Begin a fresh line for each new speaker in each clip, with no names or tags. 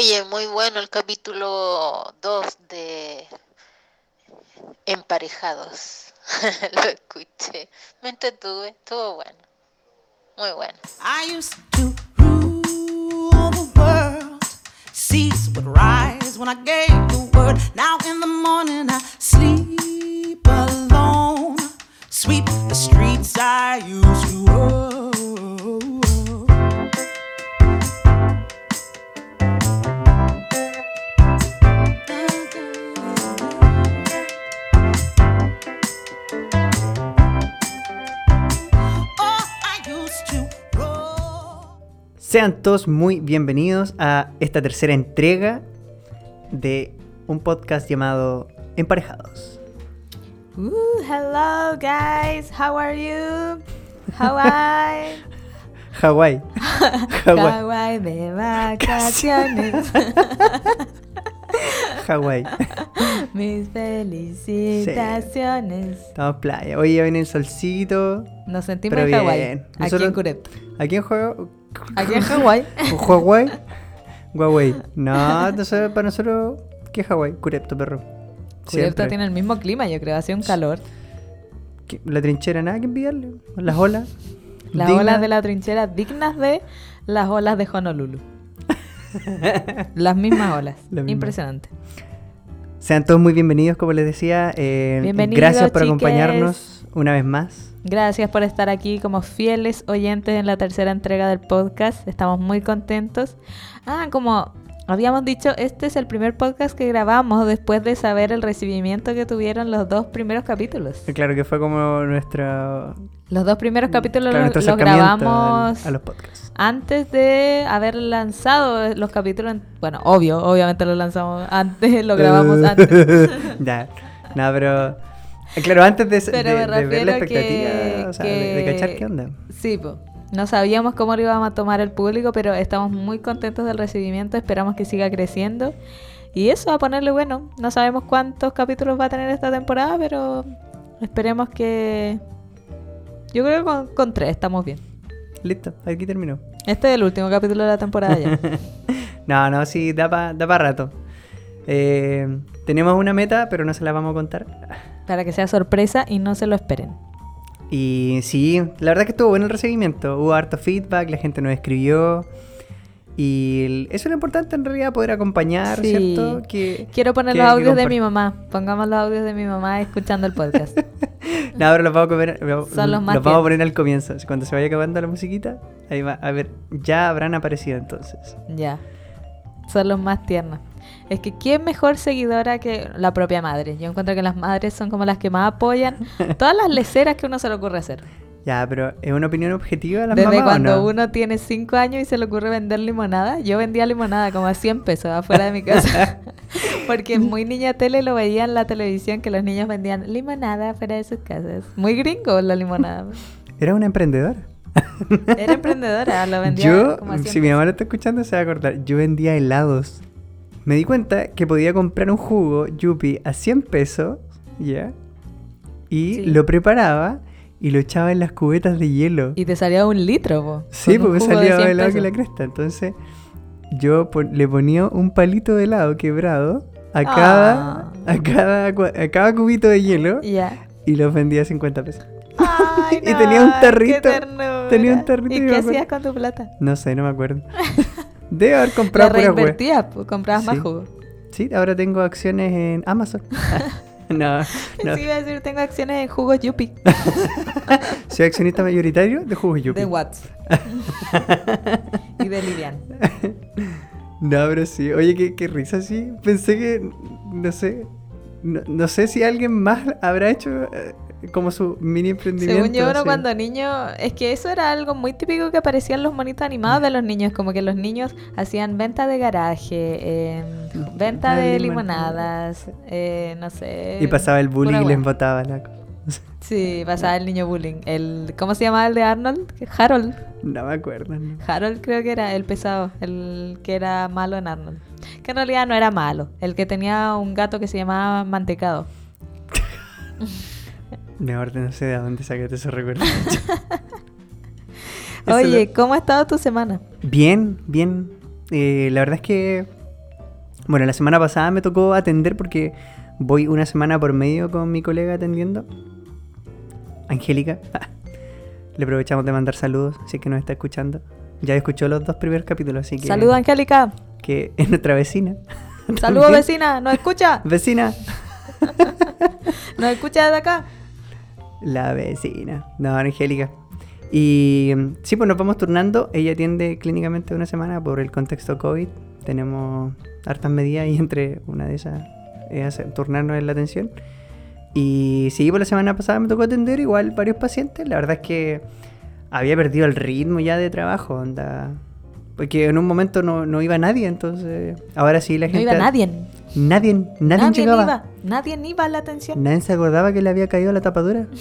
Oye, muy bueno el capítulo 2 de Emparejados. Lo escuché. Me entretuve, estuvo bueno. Muy bueno.
I used to rule the world. Seas would rise when I gave the word. Now in the morning I sleep alone. Sweep the streets I used to
Sean todos muy bienvenidos a esta tercera entrega de un podcast llamado Emparejados.
Ooh, hello guys, how are you? Hawaii.
Hawái. Hawái.
Hawaii de vacaciones.
Hawái.
Mis felicitaciones.
Estamos en playa. Hoy ya viene el solcito.
Nos sentimos en Hawái.
bien.
Aquí en Curep.
¿Aquí en juego?
Aquí en Hawái.
¿Hawái? Huawei. No, entonces para nosotros, ¿qué es Hawái? Curepto, perro.
Curepto tiene el mismo clima, yo creo. Hace un calor.
¿Qué- La trinchera, nada que enviarle. Las olas.
Las
dignas.
olas de la trinchera dignas de las olas de Honolulu. Las mismas olas. Impresionante.
Sean todos muy bienvenidos, como les decía. Eh,
Bienvenidos,
gracias por
chiques.
acompañarnos una vez más.
Gracias por estar aquí como fieles oyentes en la tercera entrega del podcast. Estamos muy contentos. Ah, como habíamos dicho, este es el primer podcast que grabamos después de saber el recibimiento que tuvieron los dos primeros capítulos.
Claro que fue como nuestra.
Los dos primeros capítulos
claro,
los, los grabamos
al- a los podcasts.
antes de haber lanzado los capítulos. en- Bueno, obvio, obviamente lo lanzamos antes, lo grabamos antes.
ya. No, pero. Claro, antes de,
Pero
de- de ver la
refiero que-
expectativa, o sea, de, de
que-
cachar qué onda.
Sí, po. No sabíamos cómo lo íbamos a tomar el público, pero estamos muy contentos del recibimiento. Esperamos que siga creciendo. Y eso, a ponerle bueno. No sabemos cuántos capítulos va a tener esta temporada, pero esperemos que. Yo creo que con, con tres estamos bien.
Listo, aquí terminó.
Este es el último capítulo de la temporada ya.
No, no, sí, da para da pa rato. Eh, tenemos una meta, pero no se la vamos a contar.
Para que sea sorpresa y no se lo esperen.
Y sí, la verdad que estuvo bueno el recibimiento. Hubo harto feedback, la gente nos escribió. Y eso es lo importante en realidad, poder acompañar,
Sí.
¿cierto? Que,
Quiero poner
que
los audios de mi mamá. Pongamos los audios de mi mamá escuchando el podcast.
No, ahora los vamos a, comer-
Son los más
los vamos a poner al comienzo. Cuando se vaya acabando la musiquita, ahí va. A ver, ya habrán aparecido entonces.
Ya. Son los más tiernos. Es que quién mejor seguidora que la propia madre. Yo encuentro que las madres son como las que más apoyan todas las leceras que uno se le ocurre hacer.
Ya, pero ¿es una opinión objetiva de las
Desde
mamás
cuando
no?
uno tiene 5 años y se le ocurre vender limonada. Yo vendía limonada como a 100 pesos afuera de mi casa. Porque muy niña tele lo veía en la televisión que los niños vendían limonada afuera de sus casas. Muy gringo la limonada.
Era una emprendedora.
Era emprendedora, lo vendía
Yo,
como a 100
si mi mamá lo está escuchando, se va a acordar. Yo vendía helados. Me di cuenta que podía comprar un jugo Yupi a 100 pesos, ¿ya? Y
Sí.
lo preparaba y lo echaba en las cubetas de hielo.
Y te salía un litro, po,
sí, porque
de
salía
100
helado que la cresta. Entonces, yo pon- le ponía un palito de helado quebrado a cada,
Ah.
a cada, a cada cubito de hielo
Ya.
y los vendía a 50 pesos.
Ay,
Y tenía un tarrito. Tenía un tarrito y
¿Y
me
qué hacías con tu plata?
No sé, no me acuerdo. Debe haber
La
comprado wea.
reinvertías, pues, comprabas más jugo.
Sí, ahora tengo acciones en Amazon. no, no.
Sí, iba a decir, tengo acciones en jugos Yupi.
Soy accionista mayoritario de Jugos Yupi.
De Watts. y de Lilian.
No, pero sí. Oye, qué, qué risa, sí. Pensé que, no sé, no, no sé si alguien más habrá hecho eh, como su mini emprendimiento.
Según yo, uno cuando niño, es que eso era algo muy típico que aparecía en los monitos animados de los niños, como que los niños hacían venta de garaje, eh, venta
Ah,
de
limonada.
limonadas, eh, no sé.
Y pasaba el bullying y les botaba la cosa.
Sí, pasaba el niño bullying. El, ¿Cómo se llamaba el de Arnold? Harold.
No me acuerdo. no.
Harold creo que era el pesado, el que era malo en Arnold. Que en realidad no era malo, el que tenía un gato que se llamaba Mantecado.
Mejor no sé de dónde sacaste esos recuerdos.
Oye,
lo-
¿cómo ha estado tu semana?
Bien, bien. Eh, la verdad es que Bueno, la semana pasada me tocó atender porque voy una semana por medio con mi colega atendiendo. Angélica. Le aprovechamos de mandar saludos, es que nos está escuchando. Ya escuchó los dos primeros capítulos, así que...
Saludos, Angélica.
Que es nuestra vecina.
Saludos, vecina. ¿Nos escucha?
Vecina.
¿Nos escucha desde acá?
La vecina. No, Angélica. Y mm, sí, pues nos vamos turnando. Ella atiende clínicamente una semana por el contexto COVID. Tenemos hartas medidas y entre una de esas es hacer- turnarnos en la atención. Y sí, por la semana pasada me tocó atender igual varios pacientes. La verdad es que había perdido el ritmo ya de trabajo. Onda. Porque en un momento no, no iba nadie, entonces ahora sí la
No
gente...
iba nadie.
Nadie, nadie,
Nadie
llegaba.
iba. Nadie iba a la atención.
Nadie se acordaba que le había caído la tapadura.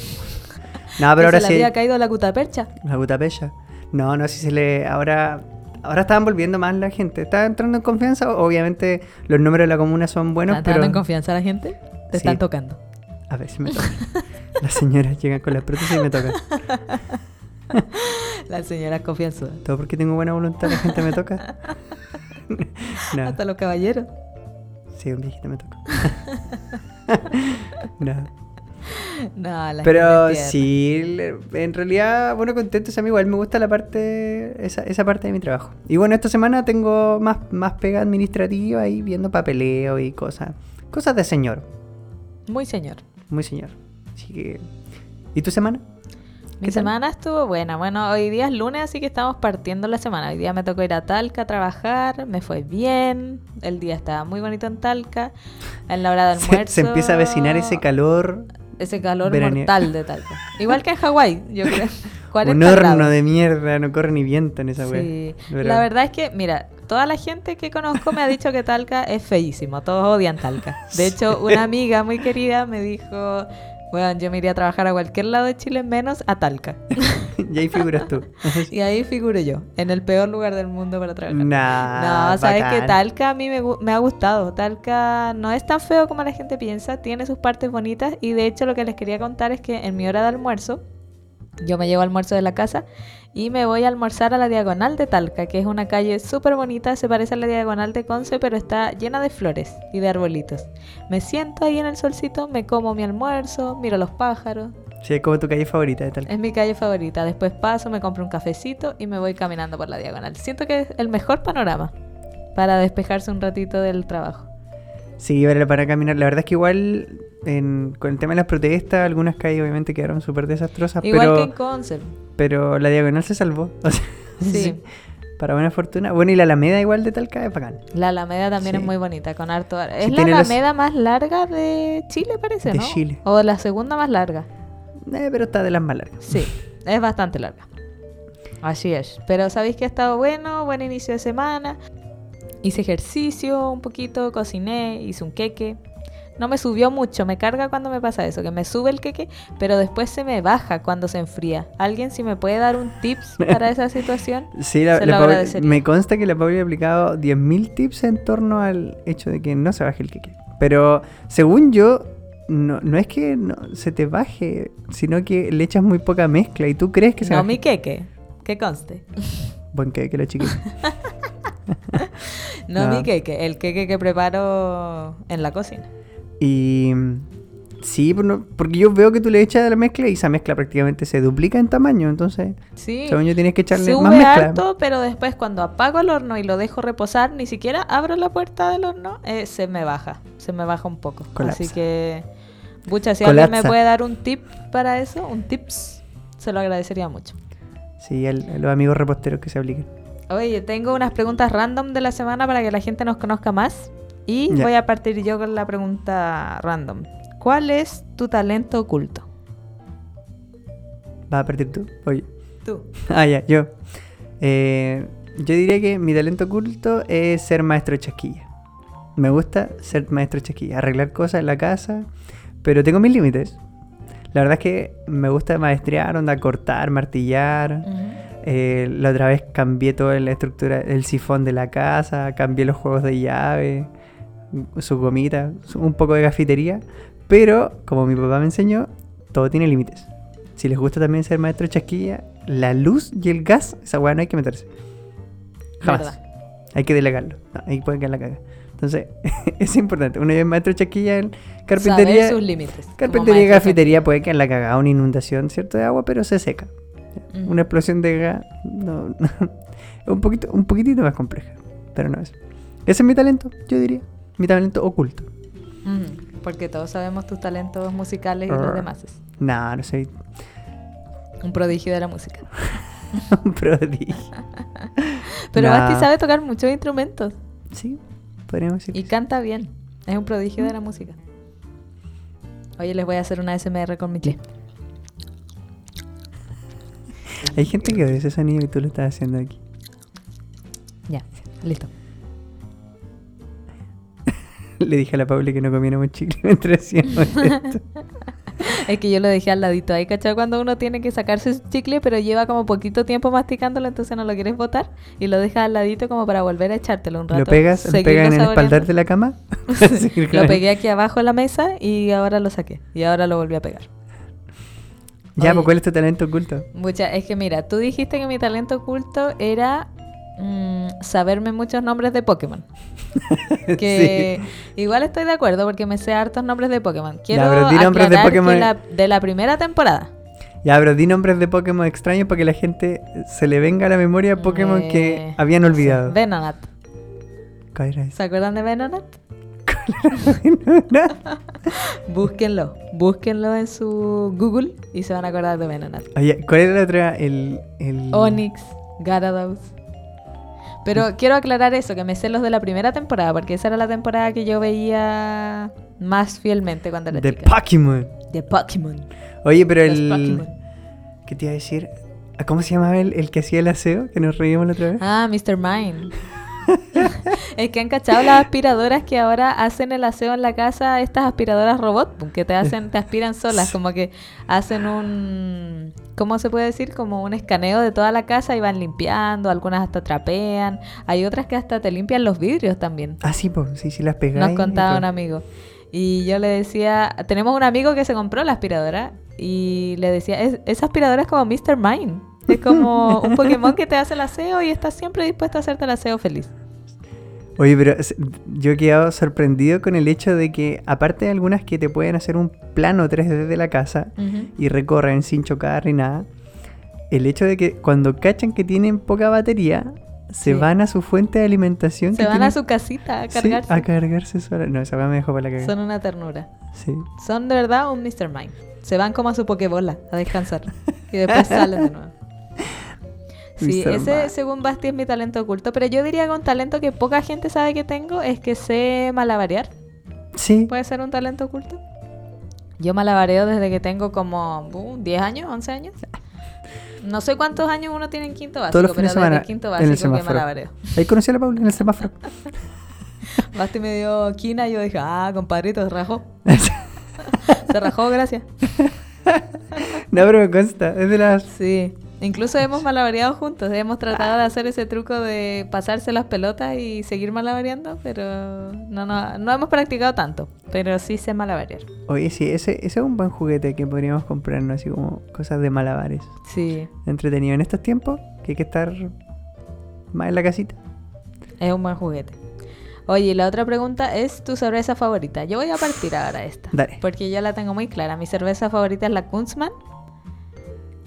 No, pero ahora
se
sí.
le había caído la cutapercha.
La butapecha. No, no, si se le. Ahora. Ahora estaban volviendo más la gente. Está entrando en confianza. Obviamente los números de la comuna son buenos,
¿Están
pero.
dando en confianza la gente? Te
Sí.
están tocando.
A veces me tocan. Las señoras llegan con las prótesis y me tocan.
La señora es confianzuda.
Todo porque tengo buena voluntad, la gente me toca. no,
Hasta los caballeros.
Sí, un viejito me toca. no.
No, la
Pero sí, en realidad, bueno, contento, mí igual me gusta la parte, esa, esa parte de mi trabajo. Y bueno, esta semana tengo más, más pega administrativa ahí viendo papeleo y cosas. Cosas de señor,
Muy señor.
muy señor. Así que... ¿Y tu semana?
Mi semana estuvo buena. Bueno, hoy día es lunes, así que estamos partiendo la semana. Hoy día me tocó ir a Talca a trabajar, me fue bien. El día estaba muy bonito en Talca. En la hora de
Se,
almuerzo.
se empieza a avecinar ese calor,
Ese calor
veraniego.
mortal de Talca. Igual que en Hawái, yo creo. 40
un horno
grados.
de mierda, no corre ni viento en esa wea.
Sí. La verdad es que, mira, toda la gente que conozco me ha dicho que Talca es feísimo. Todos odian Talca. De hecho, una amiga muy querida me dijo, bueno, yo me iría a trabajar a cualquier lado de Chile menos a Talca.
y ahí figuras tú.
Y ahí figuro yo, en el peor lugar del mundo para trabajar.
nah,
no, sabes que. Talca a mí me, me ha gustado. Talca no es tan feo como la gente piensa, tiene sus partes bonitas y de hecho lo que les quería contar es que en mi hora de almuerzo, yo me llevo almuerzo de la casa y me voy a almorzar a la diagonal de Talca, que es una calle súper bonita, se parece a la diagonal de Conce, pero está llena de flores y de arbolitos. Me siento ahí en el solcito, me como mi almuerzo, miro los pájaros,
Sí, es como tu calle favorita de tal.
es mi calle favorita. Después paso, me compro un cafecito y me voy caminando por la diagonal. Siento que es el mejor panorama para despejarse un ratito del trabajo.
Sí, vale para caminar. La verdad es que igual en- con el tema de las protestas, algunas calles obviamente quedaron súper desastrosas,
Igual
pero,
que en Concept.
Pero la diagonal se salvó. O sea,
Sí.
Para buena fortuna. Bueno, y la Alameda igual de Talca es bacán.
La Alameda también
Sí.
es muy bonita, con harto... ar- Es
Sí,
la
los-
Alameda más larga de Chile, parece,
De
¿no?
Chile.
O la segunda más larga.
Eh, pero está de las más largas.
Sí, es bastante larga. Así es. Pero sabéis que ha estado bueno, buen inicio de semana. Hice ejercicio un poquito, cociné, hice un queque. No me subió mucho, me carga cuando me pasa eso, que me sube el queque, pero después se me baja cuando se enfría. ¿Alguien si me puede dar un tips para esa situación?
Sí, la, la me consta que la Pauli ha aplicado 10.000 tips en torno al hecho de que no se baje el queque. Pero según yo, no, no es que no se te baje, sino que le echas muy poca mezcla y tú crees que se
No
baje.
mi queque, que conste.
Buen queque, la chiquita.
No,
No.
mi queque, el queque que preparo en la cocina.
Y sí, no- porque yo veo que tú le echas la mezcla y esa mezcla prácticamente se duplica en tamaño. Entonces,
Sí.
según yo, tienes que echarle más mezcla.
harto, pero después cuando apago el horno y lo dejo reposar, ni siquiera abro la puerta del horno, eh, se me baja, se me baja un poco.
Colapsa.
Así que, bucha, si alguien me
Colapsa.
puede dar un tip para eso, un tips, se lo agradecería mucho.
Sí, a los amigos reposteros que se apliquen.
Oye, tengo unas preguntas random de la semana para que la gente nos conozca más. Y voy a partir yo con la pregunta random. ¿Cuál es tu talento oculto?
¿Vas a partir tú? Oye.
Tú.
Ah, ya, yo. Eh, yo diría que mi talento oculto es ser maestro de chasquilla. Me gusta ser maestro de chasquilla, arreglar cosas en la casa, pero tengo mis límites. La verdad es que me gusta maestrear, onda, cortar, martillar. Eh, la otra vez cambié toda la estructura, el sifón de la casa, cambié los juegos de llave, su gomita, su- un poco de gafitería. Pero, como mi papá me enseñó, todo tiene límites. Si les gusta también ser maestro de chasquilla, la luz y el gas, esa weá no hay que meterse. Jamás.
¿Verdad?
Hay que delegarlo. No, ahí puede quedar la caga. Entonces, es importante. Uno es maestro chasquilla en carpintería.
Saber sus límites.
Carpintería y cafetería puede quedar la cagada, una inundación, ¿cierto? De agua, pero se seca.
Ujú.
Una explosión de gas, no, no. un, poquito, un poquitito más compleja, pero no es. Ese es mi talento, yo diría. Mi talento oculto.
Porque todos sabemos tus talentos musicales y los
Arr.
demás.
No, no soy
Un prodigio de la música.
un prodigio.
Pero. Basti sabe tocar muchos instrumentos
Sí, podríamos decir.
y
que
canta bien. Es un prodigio de la música. Oye, les voy a hacer una SMR con mi chile.
Hay gente que odia ese sonido y tú lo estás haciendo aquí.
Ya, listo.
Le dije a la Pauli que no comiéramos chicle mientras hacíamos esto.
Es que yo lo dejé al ladito ahí, ¿cachai? Cuando uno tiene que sacarse su chicle, pero lleva como poquito tiempo masticándolo, entonces no lo quieres botar y lo dejas al ladito como para volver a echártelo un rato.
Lo pegas, lo pegas en el espaldar de la cama.
Lo pegué aquí abajo en la mesa y ahora lo saqué. Y ahora lo volví a pegar.
Ya,
Oye.
pues ¿cuál es tu talento oculto?
Mucha, es que mira, tú dijiste que mi talento oculto era mm, saberme muchos nombres de Pokémon. Que igual estoy de acuerdo porque me sé hartos nombres de Pokémon. Quiero
pero di nombres de
aclarar que
Pokémon.
la- de la primera temporada.
Ya, pero di nombres de Pokémon extraños para que la gente se le venga a la memoria Pokémon que
Eh,
habían olvidado.
Venonat. ¿Se acuerdan de Venonat? Búsquenlo. Búsquenlo en su Google y se van a acordar de Venonat.
Oye, ¿cuál era la otra? El, el...
Onix, Gyarados. Pero quiero aclarar eso, que me sé los de la primera temporada, porque esa era la temporada que yo veía más fielmente cuando era
De
chica.
Pokémon.
De Pokémon.
Oye, pero
Los
el...
Pokémon.
¿Qué te iba a decir? ¿A ¿Cómo se llamaba el, el que hacía el aseo? Que nos reímos la otra vez.
Ah, Mr. Mine. es que han cachado las aspiradoras que ahora hacen el aseo en la casa, estas aspiradoras robot, que te hacen, te aspiran solas, como que hacen un, ¿cómo se puede decir? Como un escaneo de toda la casa y van limpiando, algunas hasta trapean, hay otras que hasta te limpian los vidrios también.
Ah, sí, pues, sí, sí las pegáis.
Nos contaba un amigo. Y yo le decía, tenemos un amigo que se compró la aspiradora y le decía, "Es- esa aspiradora es como Mr. Mine. Es como un Pokémon que te hace el aseo y está siempre dispuesto a hacerte el aseo feliz.
Oye, pero yo he quedado sorprendido con el hecho de que, aparte de algunas que te pueden hacer un plano 3D de la casa y recorren sin chocar ni nada, el hecho de que cuando cachan que tienen poca batería, se
Sí.
van a su fuente de alimentación.
Se van a su casita a
Sí,
cargarse.
a cargarse sola. No, esa me dejó para la cagada.
Son una ternura.
Sí.
Son de verdad un Mr. Mine. Se van como a su Pokébola a descansar. y después salen de nuevo. Sí,
Mr.
ese según Basti es mi talento oculto. Pero yo diría que un talento que poca gente sabe que tengo es que sé malabarear.
Sí.
¿Puede ser un talento oculto? Yo malabareo desde que tengo como uh, 10 años, 11 años. No sé cuántos años uno tiene en quinto básico,
Todos los
pero
fines de
desde quinto
en
básico
el
que
semáforo.
malabareo.
Ahí conocí a la Paula en el semáforo.
Basti me dio quina y yo dije, ah, compadrito, se rajó. se rajó, gracias.
no, pero me consta. Es de las.
Sí. Incluso hemos malabareado juntos. Hemos tratado de hacer ese truco de pasarse las pelotas y seguir malabareando, pero no, no, no hemos practicado tanto. Pero sí sé malabarear.
Oye, sí, ese, ese es un buen juguete que podríamos comprarnos, así como cosas de malabares.
Sí,
Entretenido en estos tiempos, que hay que estar más en la casita.
es un buen juguete. Oye, la otra pregunta es tu cerveza favorita. Yo voy a partir ahora esta.
Dale.
Porque yo la tengo muy clara. Mi cerveza favorita es la Kunzman.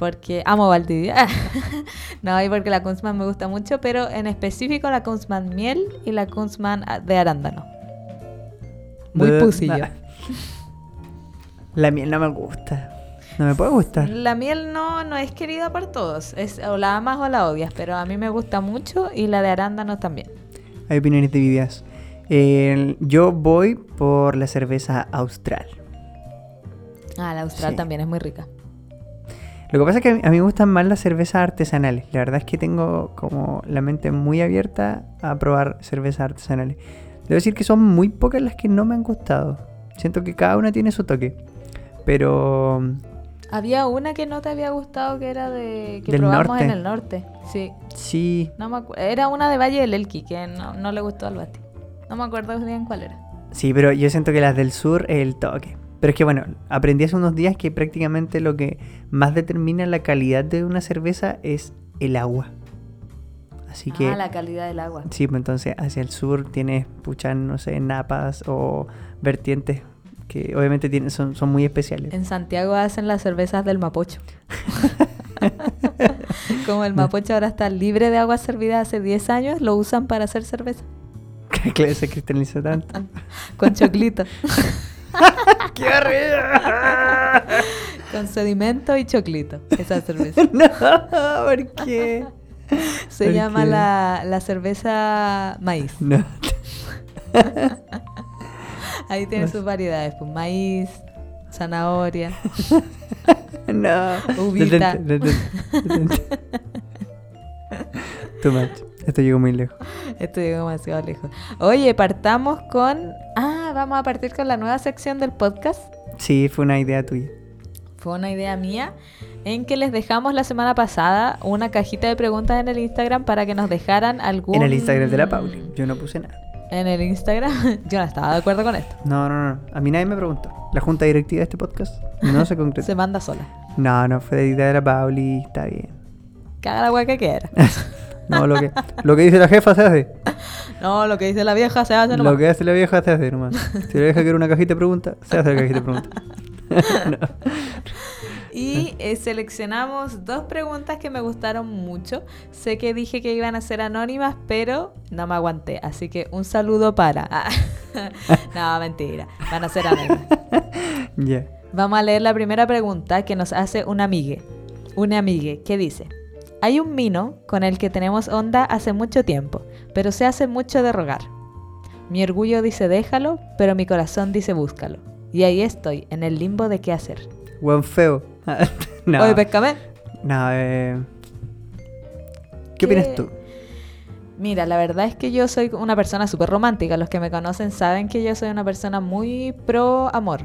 Porque amo Valdivia. no, y porque la Kunzman me gusta mucho, pero en específico la Kunzman miel y la Kunzman ah, de arándano. Muy
Bleh,
pusillo.
nah. La miel no me gusta. No me puede gustar.
La miel no, no es querida por todos. Es, o la amas o la odias, pero a mí me gusta mucho y la de arándano también.
Hay opiniones divididas. El- yo voy por la cerveza austral.
Ah, la austral
Sí.
también es muy rica.
Lo que pasa es que a mí, me gustan más las cervezas artesanales. La verdad es que tengo como la mente muy abierta a probar cervezas artesanales. Debo decir que son muy pocas las que no me han gustado. Siento que cada una tiene su toque. Pero
Había una que no te había gustado que era de que
Del
probamos
norte.
en el norte. Sí,
sí,
no me acu- Era una de Valle del Elqui que no, no le gustó al Basti. No me acuerdo bien cuál era.
sí, pero yo siento que las del sur es el toque. Pero es que bueno, aprendí hace unos días que prácticamente lo que más determina la calidad de una cerveza es el agua. Así que,
Ah, la calidad del agua.
sí, pues entonces hacia el sur tienes, puchas, no sé, napas o vertientes que obviamente tienen, son, son muy especiales.
En Santiago hacen las cervezas del Mapocho. Como el Mapocho ahora está libre de agua servida hace 10 años, lo usan para hacer cerveza.
que se cristaliza tanto.
Con choclito.
¡Qué horrible!
con sedimento y choclito. Esa cerveza.
no, ¿por qué?
Se
¿Por
llama
qué?
la, la cerveza maíz.
No.
Ahí tiene sus variedades. Pues maíz, zanahoria.
No.
Uvita.
Too much. Esto llegó muy lejos.
Esto llegó demasiado lejos. Oye, partamos con... Ah, vamos a partir con la nueva sección del podcast.
Sí, fue una idea tuya.
Fue una idea mía en que les dejamos la semana pasada una cajita de preguntas en el Instagram para que nos dejaran algún...
En el Instagram de la Pauli. Yo no puse nada.
En el Instagram. Yo no estaba de acuerdo con esto.
No, no, no. A mí nadie me preguntó. La junta directiva de este podcast no se concretó.
Se manda sola.
No, no, fue de idea de la Pauli. Está bien.
Haga la weá que quiera.
No, lo que, lo que dice la jefa se hace.
No, lo que dice la vieja se hace nomás.
Lo que hace la vieja se hace nomás. Si la vieja quiere una cajita de preguntas, se hace la cajita de preguntas. No.
Y eh, seleccionamos dos preguntas que me gustaron mucho. Sé que dije que iban a ser anónimas, pero no me aguanté. Así que un saludo para. No, mentira. Van a ser anónimas.
Ya.
Vamos a leer la primera pregunta que nos hace una amigue. Una amigue que dice: Hay un mino con el que tenemos onda hace mucho tiempo, pero se hace mucho de rogar. Mi orgullo dice déjalo, pero mi corazón dice búscalo. Y ahí estoy, en el limbo de qué hacer.
Buen feo. no.
Oye, pescame.
No, eh.
¿Qué?
¿Qué opinas tú?
Mira, la verdad es que yo soy una persona súper romántica. Los que me conocen saben que yo soy una persona muy pro amor.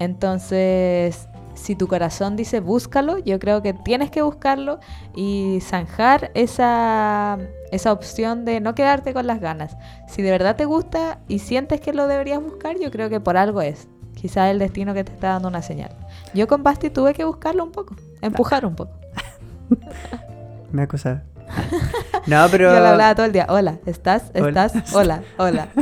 Entonces, si tu corazón dice búscalo, yo creo que tienes que buscarlo y zanjar esa, esa opción de no quedarte con las ganas. Si de verdad te gusta y sientes que lo deberías buscar, yo creo que por algo es. Quizás el destino que te está dando una señal. Yo con Basti tuve que buscarlo un poco, empujar un poco.
Me acusaba. No, pero.
Yo le hablaba todo el día, hola, ¿estás? ¿Estás? Hola, hola.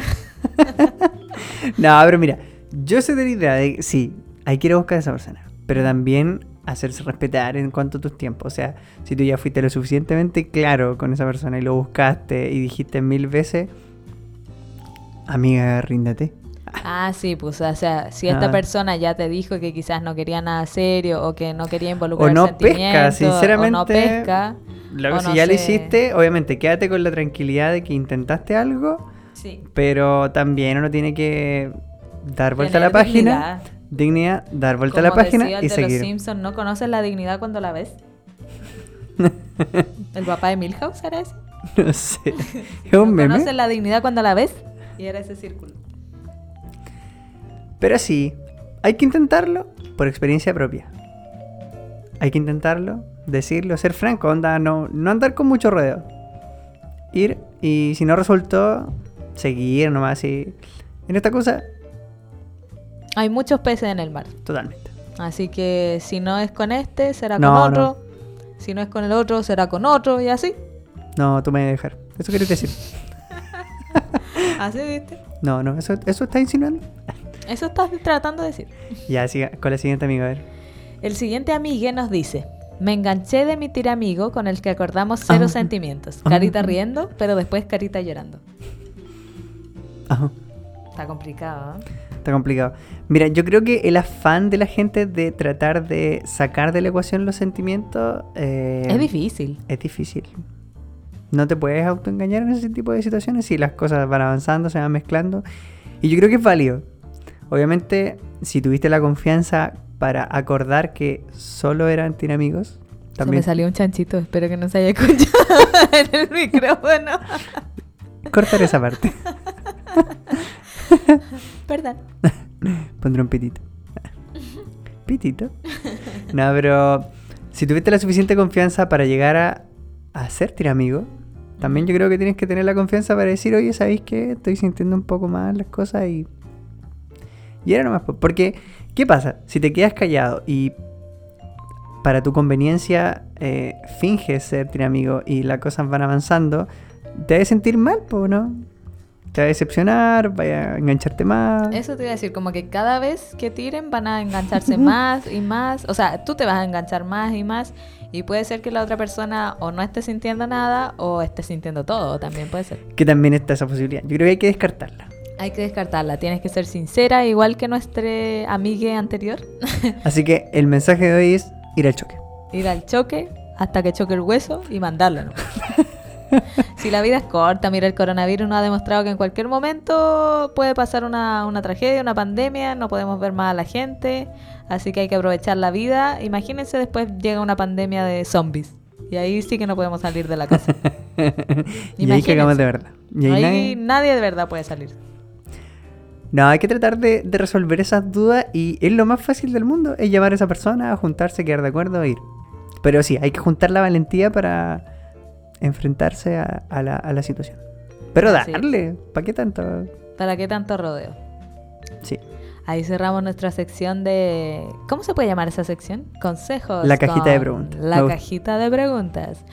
No, pero mira, yo soy de la idea de que sí, hay que ir a buscar a esa persona, pero también hacerse respetar en cuanto a tus tiempos. O sea, si tú ya fuiste lo suficientemente claro con esa persona y lo buscaste y dijiste mil veces, amiga, ríndate.
Ah, sí, pues, o sea, si esta
Ah.
persona ya te dijo que quizás no quería nada serio o que no quería involucrar
O no pesca, sinceramente.
o no pesca,
Lo si
no
ya lo hiciste, obviamente quédate con la tranquilidad de que intentaste algo,
sí.
pero también uno tiene que dar vuelta a la página.
Dignidad,
dar vuelta a la
Como
página
el
y
de los
seguir.
Simpsons, ¿no conoces la dignidad cuando la ves? ¿El papá de Milhouse era ese?
No sé. Es
¿No
un meme.
conoces la dignidad cuando la ves? Y era ese círculo.
Pero sí, hay que intentarlo por experiencia propia. Hay que intentarlo, decirlo, ser franco, onda, no, no andar con mucho ruedo. Ir y si no resultó, seguir nomás y en esta cosa,
Hay muchos peces en el mar.
totalmente.
Así que si no es con este, será
No,
con
no.
otro. Si no es con el otro, será con otro y así.
No, tú me vas a dejar. ¿Eso quieres decir?
Así, ¿viste?
No, no, eso, eso está insinuando.
Eso estás tratando de decir.
Ya, siga con la siguiente amiga, a ver.
El siguiente amigue nos dice: Me enganché de mi tiramigo con el que acordamos cero
Ah.
sentimientos.
Ah.
Carita riendo, pero después carita llorando.
Ajá.
Está complicado, ¿eh?
Está complicado. Mira, yo creo que el afán de la gente de tratar de sacar de la ecuación los sentimientos eh,
Es difícil.
es difícil. No te puedes autoengañar en ese tipo de situaciones si las cosas van avanzando, se van mezclando. Y yo creo que es válido. Obviamente, si tuviste la confianza para acordar que solo eran tiramigos,
Se me
también
salió un chanchito, espero que no se haya escuchado en el micrófono.
cortar esa parte.
Perdón.
Pondré un pitito. Pitito. No, pero si tuviste la suficiente confianza para llegar a, a ser tiramigo, también yo creo que tienes que tener la confianza para decir, oye, ¿sabéis qué? Estoy sintiendo un poco más las cosas y... Y era nomás, po- porque, ¿qué pasa? Si te quedas callado y para tu conveniencia eh, finges ser amigo y las cosas van avanzando, te debes sentir mal, ¿no? Te va a decepcionar, vaya a engancharte más.
Eso te iba a decir, como que cada vez que tiren van a engancharse más y más. O sea, tú te vas a enganchar más y más. Y puede ser que la otra persona o no esté sintiendo nada o esté sintiendo todo, también puede ser.
Que también está esa posibilidad. Yo creo que hay que descartarla.
Hay que descartarla, tienes que ser sincera, igual que nuestra amiga anterior.
Así que el mensaje de hoy es ir al choque.
Ir al choque hasta que choque el hueso y mandarlo. ¿no? si la vida es corta, mira, el coronavirus nos ha demostrado que en cualquier momento puede pasar una, una tragedia, una pandemia, no podemos ver más a la gente, así que hay que aprovechar la vida. Imagínense después llega una pandemia de zombies. Y ahí sí que no podemos salir de la casa.
y ahí cagamos de verdad. Y ahí
Ahí
nadie-
nadie de verdad puede salir.
No, hay que tratar de, de resolver esas dudas y es lo más fácil del mundo, es llamar a esa persona, a juntarse, quedar de acuerdo e ir. Pero sí, hay que juntar la valentía para enfrentarse a, a la, a la situación. Pero darle, ¿para qué tanto?
¿Para qué tanto rodeo?
Sí.
Ahí cerramos nuestra sección de... ¿Cómo se puede llamar esa sección? Consejos.
La cajita de preguntas.
La cajita de preguntas.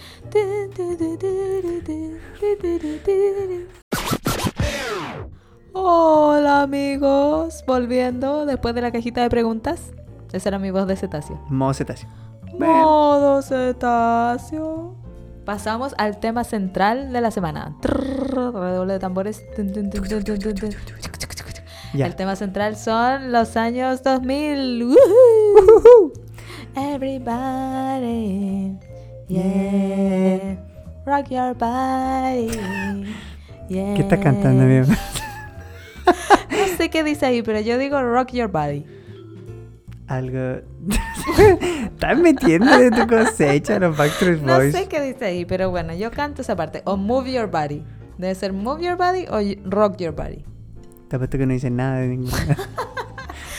Hola amigos, volviendo después de la cajita de preguntas. Esa era mi voz de cetáceo.
Modo cetáceo.
Modo cetáceo. Pasamos al tema central de la semana. Redoble de tambores. El tema central son los años 2000. ¡Woohoo! Everybody, yeah, rock your body.
¿Qué estás cantando, amigo?
No sé qué dice ahí, pero yo digo rock your body.
Algo. Estás metiendo de tu cosecha los Backstreet
No
Boys.
sé qué dice ahí, pero bueno, yo canto esa parte. O move your body. Debe ser move your body o rock your body.
Te apuesto que no dice nada de ninguna.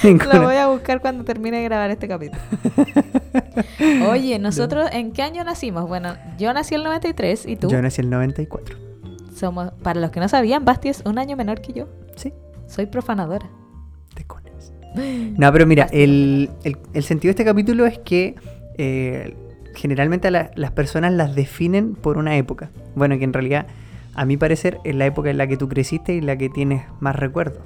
Lo voy a buscar cuando termine de grabar este capítulo. Oye, nosotros, ¿en qué año nacimos? Bueno, yo nací el 93 y tú.
Yo nací el 94.
Somos, para los que no sabían, Basti es un año menor que yo.
Sí,
Soy profanadora.
te cones. No, pero mira, el, el- el sentido de este capítulo es que eh, generalmente a la- las personas las definen por una época. Bueno, que en realidad, a mi parecer, es la época en la que tú creciste y la que tienes más recuerdos.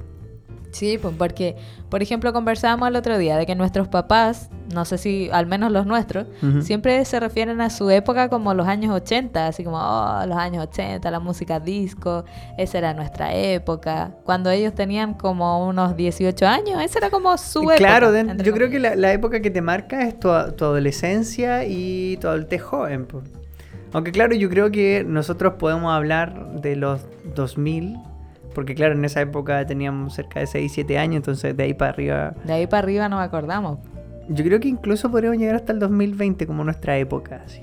Sí, pues porque, por ejemplo, conversábamos el otro día de que nuestros papás, no sé si al menos los nuestros, siempre se refieren a su época como los años 80, así como, oh, los años 80, la música disco, esa era nuestra época. Cuando ellos tenían como unos 18 años, esa era como su época.
Claro, yo creo que la, la época que te marca es tu, tu adolescencia y tu adultez joven. Aunque claro, yo creo que nosotros podemos hablar de los 2000, porque claro, en esa época teníamos cerca de 6, 7 años, entonces de ahí para arriba...
De ahí para arriba nos acordamos.
Yo creo que incluso podríamos llegar hasta el 2020 como nuestra época. Así.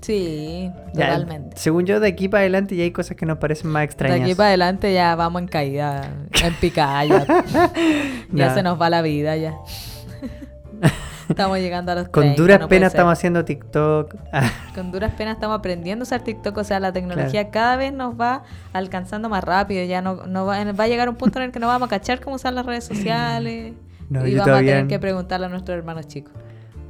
Sí,
Ya,
totalmente.
según yo, de aquí para adelante ya hay cosas que nos parecen más
De
extrañas.
aquí para adelante ya vamos en caída, en picada ya. se nos va la vida ya. estamos llegando a los
Con
30,
duras
no
penas estamos haciendo TikTok.
Con duras penas estamos aprendiendo a usar TikTok, o sea, la tecnología cada vez nos va alcanzando más rápido, ya no, no va, va a llegar un punto en el que no vamos a cachar cómo usar las redes sociales
No,
y vamos a tener que preguntarle a nuestros hermanos chicos.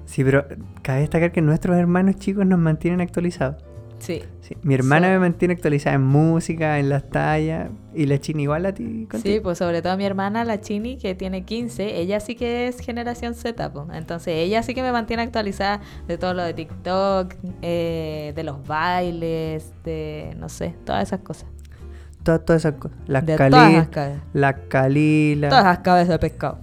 sí, pero cabe destacar que nuestros hermanos chicos nos mantienen actualizados.
Sí.
Sí, mi hermana
So-
me mantiene actualizada en música, en las tallas. Y la china igual a ti. contigo?
Sí, pues sobre todo mi hermana, la Chini, que tiene 15, ella sí que es generación Z, pues. entonces ella sí que me mantiene actualizada de todo lo de TikTok, eh, de los bailes, de, no sé, todas esas cosas.
Todas, todas esas cosas. Las
De
cali,
todas las cabezas.
la calila.
Todas las cabezas de pescado.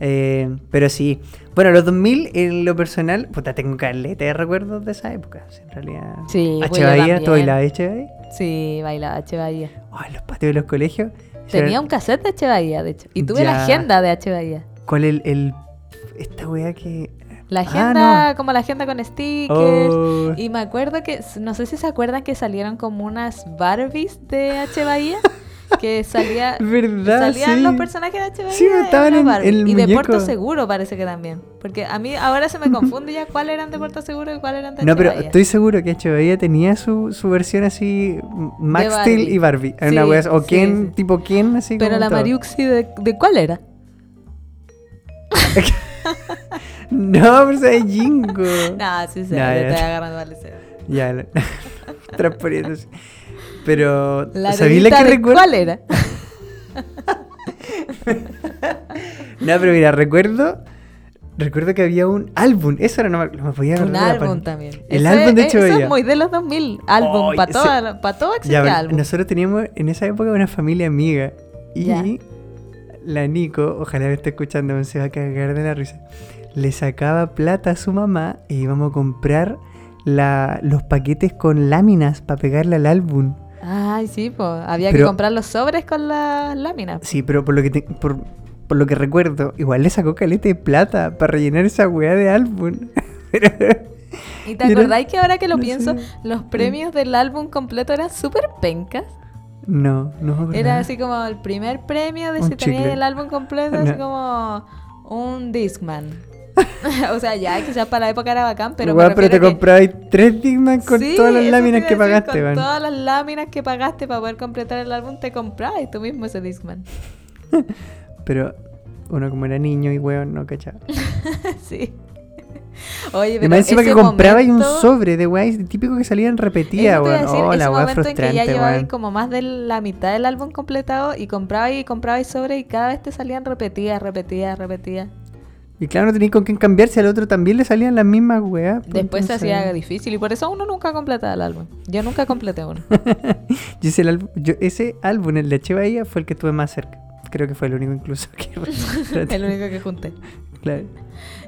Eh, pero sí. Bueno, los 2000 en lo personal, puta, tengo caleta de recuerdos de esa época. En realidad.
Sí,
H. Bahía, ¿tú bailabas H. Bahía?
Sí, bailaba H. Bahía.
Oh, en los patios de los colegios.
Tenía un cassette de H. Bahía, de hecho. Y tuve la agenda de H. Bahía.
¿Cuál el, el. Esta weá que.
La
Ah,
agenda,
no.
como la agenda con stickers.
Oh,
Y me acuerdo que, no sé si se acuerdan que salieron como unas Barbies de H. Bahía. Que salía, salían
sí.
los personajes de H. Bahía.
Sí, estaban en- en el
Y de. Puerto Seguro parece que también. Porque a mí ahora se me confunde ya cuáles eran de Puerto Seguro y cuáles eran de
No, pero estoy seguro que. Bahía tenía su, su versión así, Max. Steel y Barbie.
Sí,
una wea o
sí.
tipo Ken, así
Pero
como
la
todo.
Mariuxi, de, ¿de cuál era?
No, pero es Jingo.
No, sí
Ya,
le
ya.
estoy agarrando al.
Ya, transponiéndose. Pero,
La
¿sabí la que recuerdo?
¿Cuál era?
No, pero mira, recuerdo. Recuerdo que había un álbum. Eso era, no me, no me podía
Un álbum también.
El
Eso
álbum de
es-
hecho
Eso es muy de los 2000. Álbum. Para todo, pa todo existía
Ya,
álbum.
nosotros teníamos en esa época una familia amiga. Y
Ya.
la Nico, ojalá me esté escuchando, se va a cagar de la risa. Le sacaba plata a su mamá y íbamos a comprar la, los paquetes con láminas para pegarle al álbum.
Ay, sí, pues. Había que comprar los sobres con las láminas.
Sí, pero por lo que te- por, por lo que recuerdo, igual le sacó caleta de plata para rellenar esa weá de álbum.
¿Y te acordáis que ahora que lo
no
pienso,
sé.
los premios del álbum completo eran súper pencas?
no, no
Era
nada.
así como el primer premio de
Un
si
chicle.
el álbum completo, así
No.
como un Discman. o sea, ya quizás para la época era bacán, pero. Me
pero te
que-
tres Digman con
Sí,
todas las láminas que pagaste,
Con todas las láminas que pagaste para poder completar el álbum, te comprabas tú mismo ese Discman.
Pero uno como era niño y weón no cachaba.
sí. Oye,
Y
pero
más encima que compraba y un
momento-
sobre de weá típico que salían repetidas,
Eso te iba a
weón. Oh, la weá
momento en que ya
frustrante, weón.
como más de la mitad del álbum completado y comprabas y comprabas sobre y cada vez te salían repetidas, repetidas, repetidas.
Y claro, no tenías con quién cambiarse, al otro también le salían las mismas weas. pues,
Después se hacía difícil y por eso uno nunca completaba el álbum. Yo nunca completé uno.
Yo ese, álbum- yo- ese álbum, el de. Bahía, fue el que estuve más cerca. Creo que fue el único incluso que...
el único que junté.
Claro.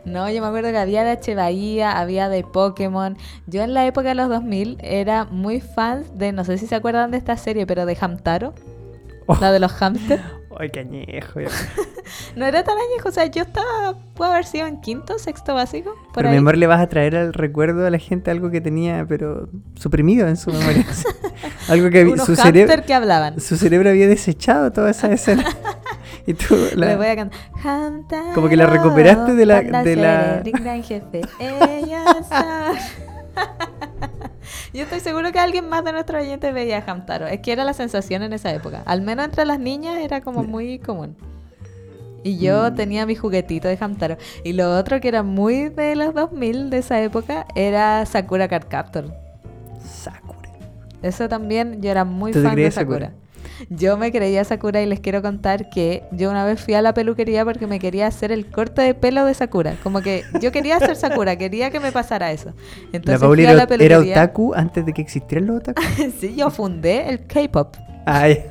No, yo me acuerdo que había de H. Bahía, había de Pokémon. Yo en la época de los 2000 era muy fan de, no sé si se acuerdan de esta serie, pero de Hamtaro.
Oh.
La de los hamsters.
Ay, qué añejo.
No era tan añejo, o sea, yo estaba, puede haber sido en quinto, sexto básico. Por
Pero
ahí.
mi amor le vas a traer al recuerdo a la gente algo que tenía, pero suprimido en su memoria. algo que había-
Unos
su, cerebro
que hablaban.
su cerebro había desechado toda esa escena. y tú la...
Voy a cantar.
Como que la recuperaste de la- de la-
jefe. Son- Yo estoy seguro que alguien más de nuestros oyentes veía Hamtaro. Es que era la sensación en esa época. Al menos entre las niñas era como muy común. Y yo
Mm.
tenía mi juguetito de Hamtaro. Y lo otro que era muy de los 2000 de esa época era Sakura Card Captor.
Sakura.
Eso también, yo era muy
¿Tú te
fan de. Sakura? Yo me creía Sakura y les quiero contar que yo una vez fui a la peluquería porque me quería hacer el corte de pelo de Sakura. Como que yo quería ser Sakura, quería que me pasara eso.
La
Entonces
Pauli
fui a
era,
la
era
peluquería.
otaku antes de que existieran los otaku.
sí, yo fundé el K-pop.
Ay,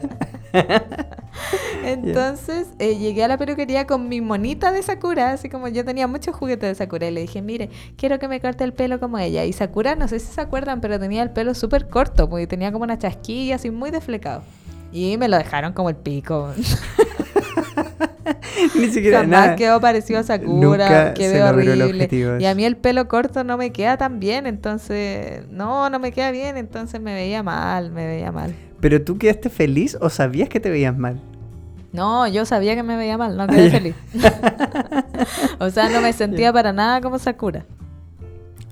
Entonces eh, llegué a la peluquería con mi monita de Sakura, así como yo tenía muchos juguetes de Sakura y le dije, mire, quiero que me corte el pelo como ella. Y Sakura, no sé si se acuerdan, pero tenía el pelo súper corto, porque tenía como una chasquilla así muy desflecado. Y me lo dejaron como el pico.
ni siquiera
Jamás
nada.
quedó parecido a Sakura,
el
horrible. Y a mí el pelo corto no me queda tan bien, entonces, no, no me queda bien, entonces me veía mal, me veía mal.
Pero tú quedaste feliz o sabías que te veías mal.
No, yo sabía que me veía mal, no quedé feliz. o sea, no me sentía para nada como Sakura.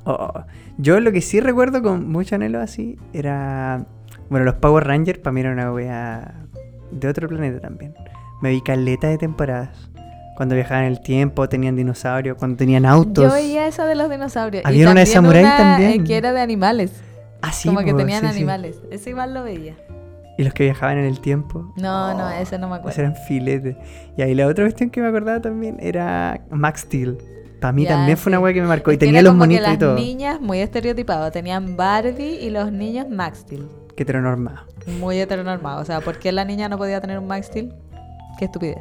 Oh, Yo lo que sí recuerdo con mucho anhelo así era. Bueno, los Power Rangers para mí era una wea de otro planeta también. Me vi caleta de temporadas. Cuando viajaban en el tiempo, tenían dinosaurios, cuando tenían autos.
Yo veía esa de los dinosaurios. y
Había una de samurái
una,
también.
eh, que era de animales.
Ah, sí,
como que tenían
sí, sí.
animales. Ese igual lo veía.
Y los que viajaban en el tiempo.
No, no, ese no me
Esos
acuerdo.
eran filetes. Y ahí la otra cuestión que me acordaba también era Max Steel. Para mí
Ya,
también fue una wea que me marcó. Y tenía los monitos y
las
todo.
niñas, muy estereotipado, tenían Barbie y los niños Max Steel.
Que heteronormado.
Muy heteronormado. O sea, ¿por qué la niña no podía tener un Max Steel? Qué estupidez.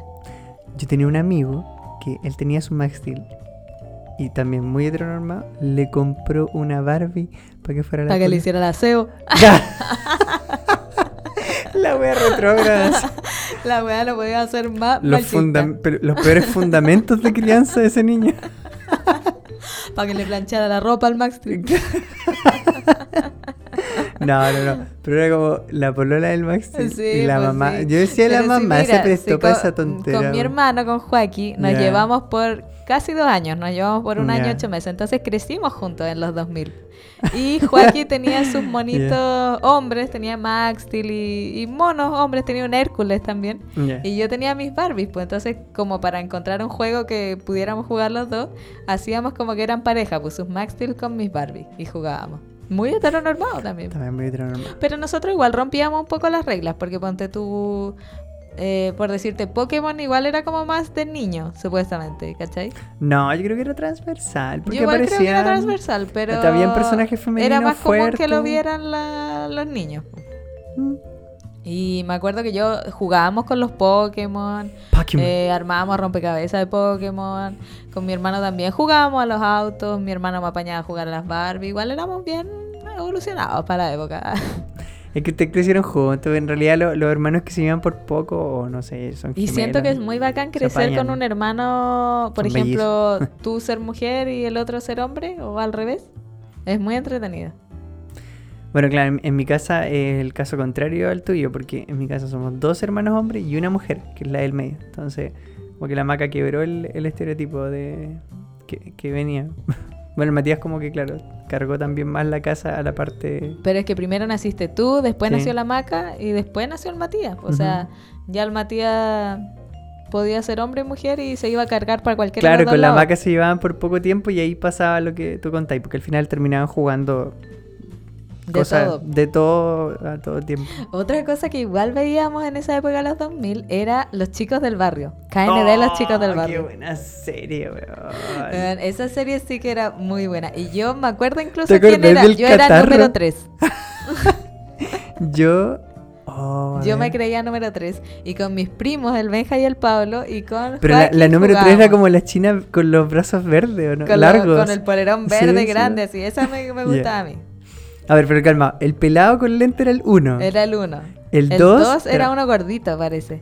Yo tenía un amigo que él tenía su Max Steel. Y también muy heteronormado. Le compró una Barbie para que fuera la
Para que le hiciera el aseo.
La wea retrógrada.
La weá lo podía hacer más
Los, pero peores fundamentos de crianza de ese niño.
Para que le planchara la ropa al Max.
No, no, no. Pero era como la polola del Max Steel
Sí,
y la
pues
mamá.
sí.
Yo decía la
Pero
mamá, se
mira,
prestó
sí,
para
con-
esa tontera.
Con mi hermano, con Joaquín, nos llevamos por casi dos años, nos llevamos por un año
Ya.
ocho meses, entonces crecimos juntos en los 2000. Y Joaquín tenía sus monitos hombres, tenía Max Steel y, y monos hombres, tenía un Hércules también. Y yo tenía mis Barbies, pues entonces como para encontrar un juego que pudiéramos jugar los dos, hacíamos como que eran pareja, pues sus Max Steel con mis Barbies y jugábamos. Muy heteronormado también.
También muy heteronormado.
Pero nosotros igual rompíamos un poco las reglas, porque ponte tú, eh, por decirte, Pokémon igual era como más de niño, supuestamente, ¿cachai?
No, yo creo que era transversal. Porque
Yo igual creo que era transversal, pero
habían personajes
era
femeninos
más común que lo vieran la- los niños.
Mm.
Y me acuerdo que yo jugábamos con los Pokémon,
Pokémon.
eh, armábamos rompecabezas de Pokémon, con mi hermano también jugábamos a los autos, mi hermano me apañaba a jugar a las Barbie, igual éramos bien evolucionados para la época.
Es que ustedes crecieron juntos. En realidad, lo- los hermanos que se llevan por poco, o no sé, son
Y siento que es
gemelos.
muy bacán crecer con un hermano, por
Son
ejemplo, tú ser mujer y el otro ser hombre, o al revés. Es muy entretenido.
Bueno, claro, en, en mi casa es el caso contrario al tuyo, porque en mi casa somos dos hermanos hombres y una mujer, que es la del medio. Entonces, como que la maca quebró el, el estereotipo de que, que venía. Bueno, Matías como que, claro, cargó también más la casa a la parte...
Pero es que primero naciste tú, después
Sí.
nació la Maca y después nació el Matías. O sea, ya el Matías podía ser hombre y mujer y se iba a cargar para cualquier
Claro, con la maca se llevaban por poco tiempo y ahí pasaba lo que tú contáis, porque al final terminaban jugando
De
cosas
todo.
de todo a todo tiempo.
Otra cosa que igual veíamos en esa época de los 2000 era Los Chicos del Barrio. KND Los Chicos del
Oh, Qué
Barrio.
buena serie, weón.
Esa serie sí que era muy buena. Y yo me acuerdo incluso
¿Te
quién era. Yo era número 3.
Yo... oh,
Yo me creía número 3. Y con mis primos, el Benja y el Pablo, y con.
Pero la,
Joaquín
la número 3 era como la china con los brazos verdes, ¿o no?
Con, lo-
Largos.
con el polerón verde
sí.
grande, así. Esa me, me gustaba a mí.
A ver, pero calma. El pelado con lente era el 1.
Era el 1.
El
El
dos
2 era
era-
uno gordito, parece.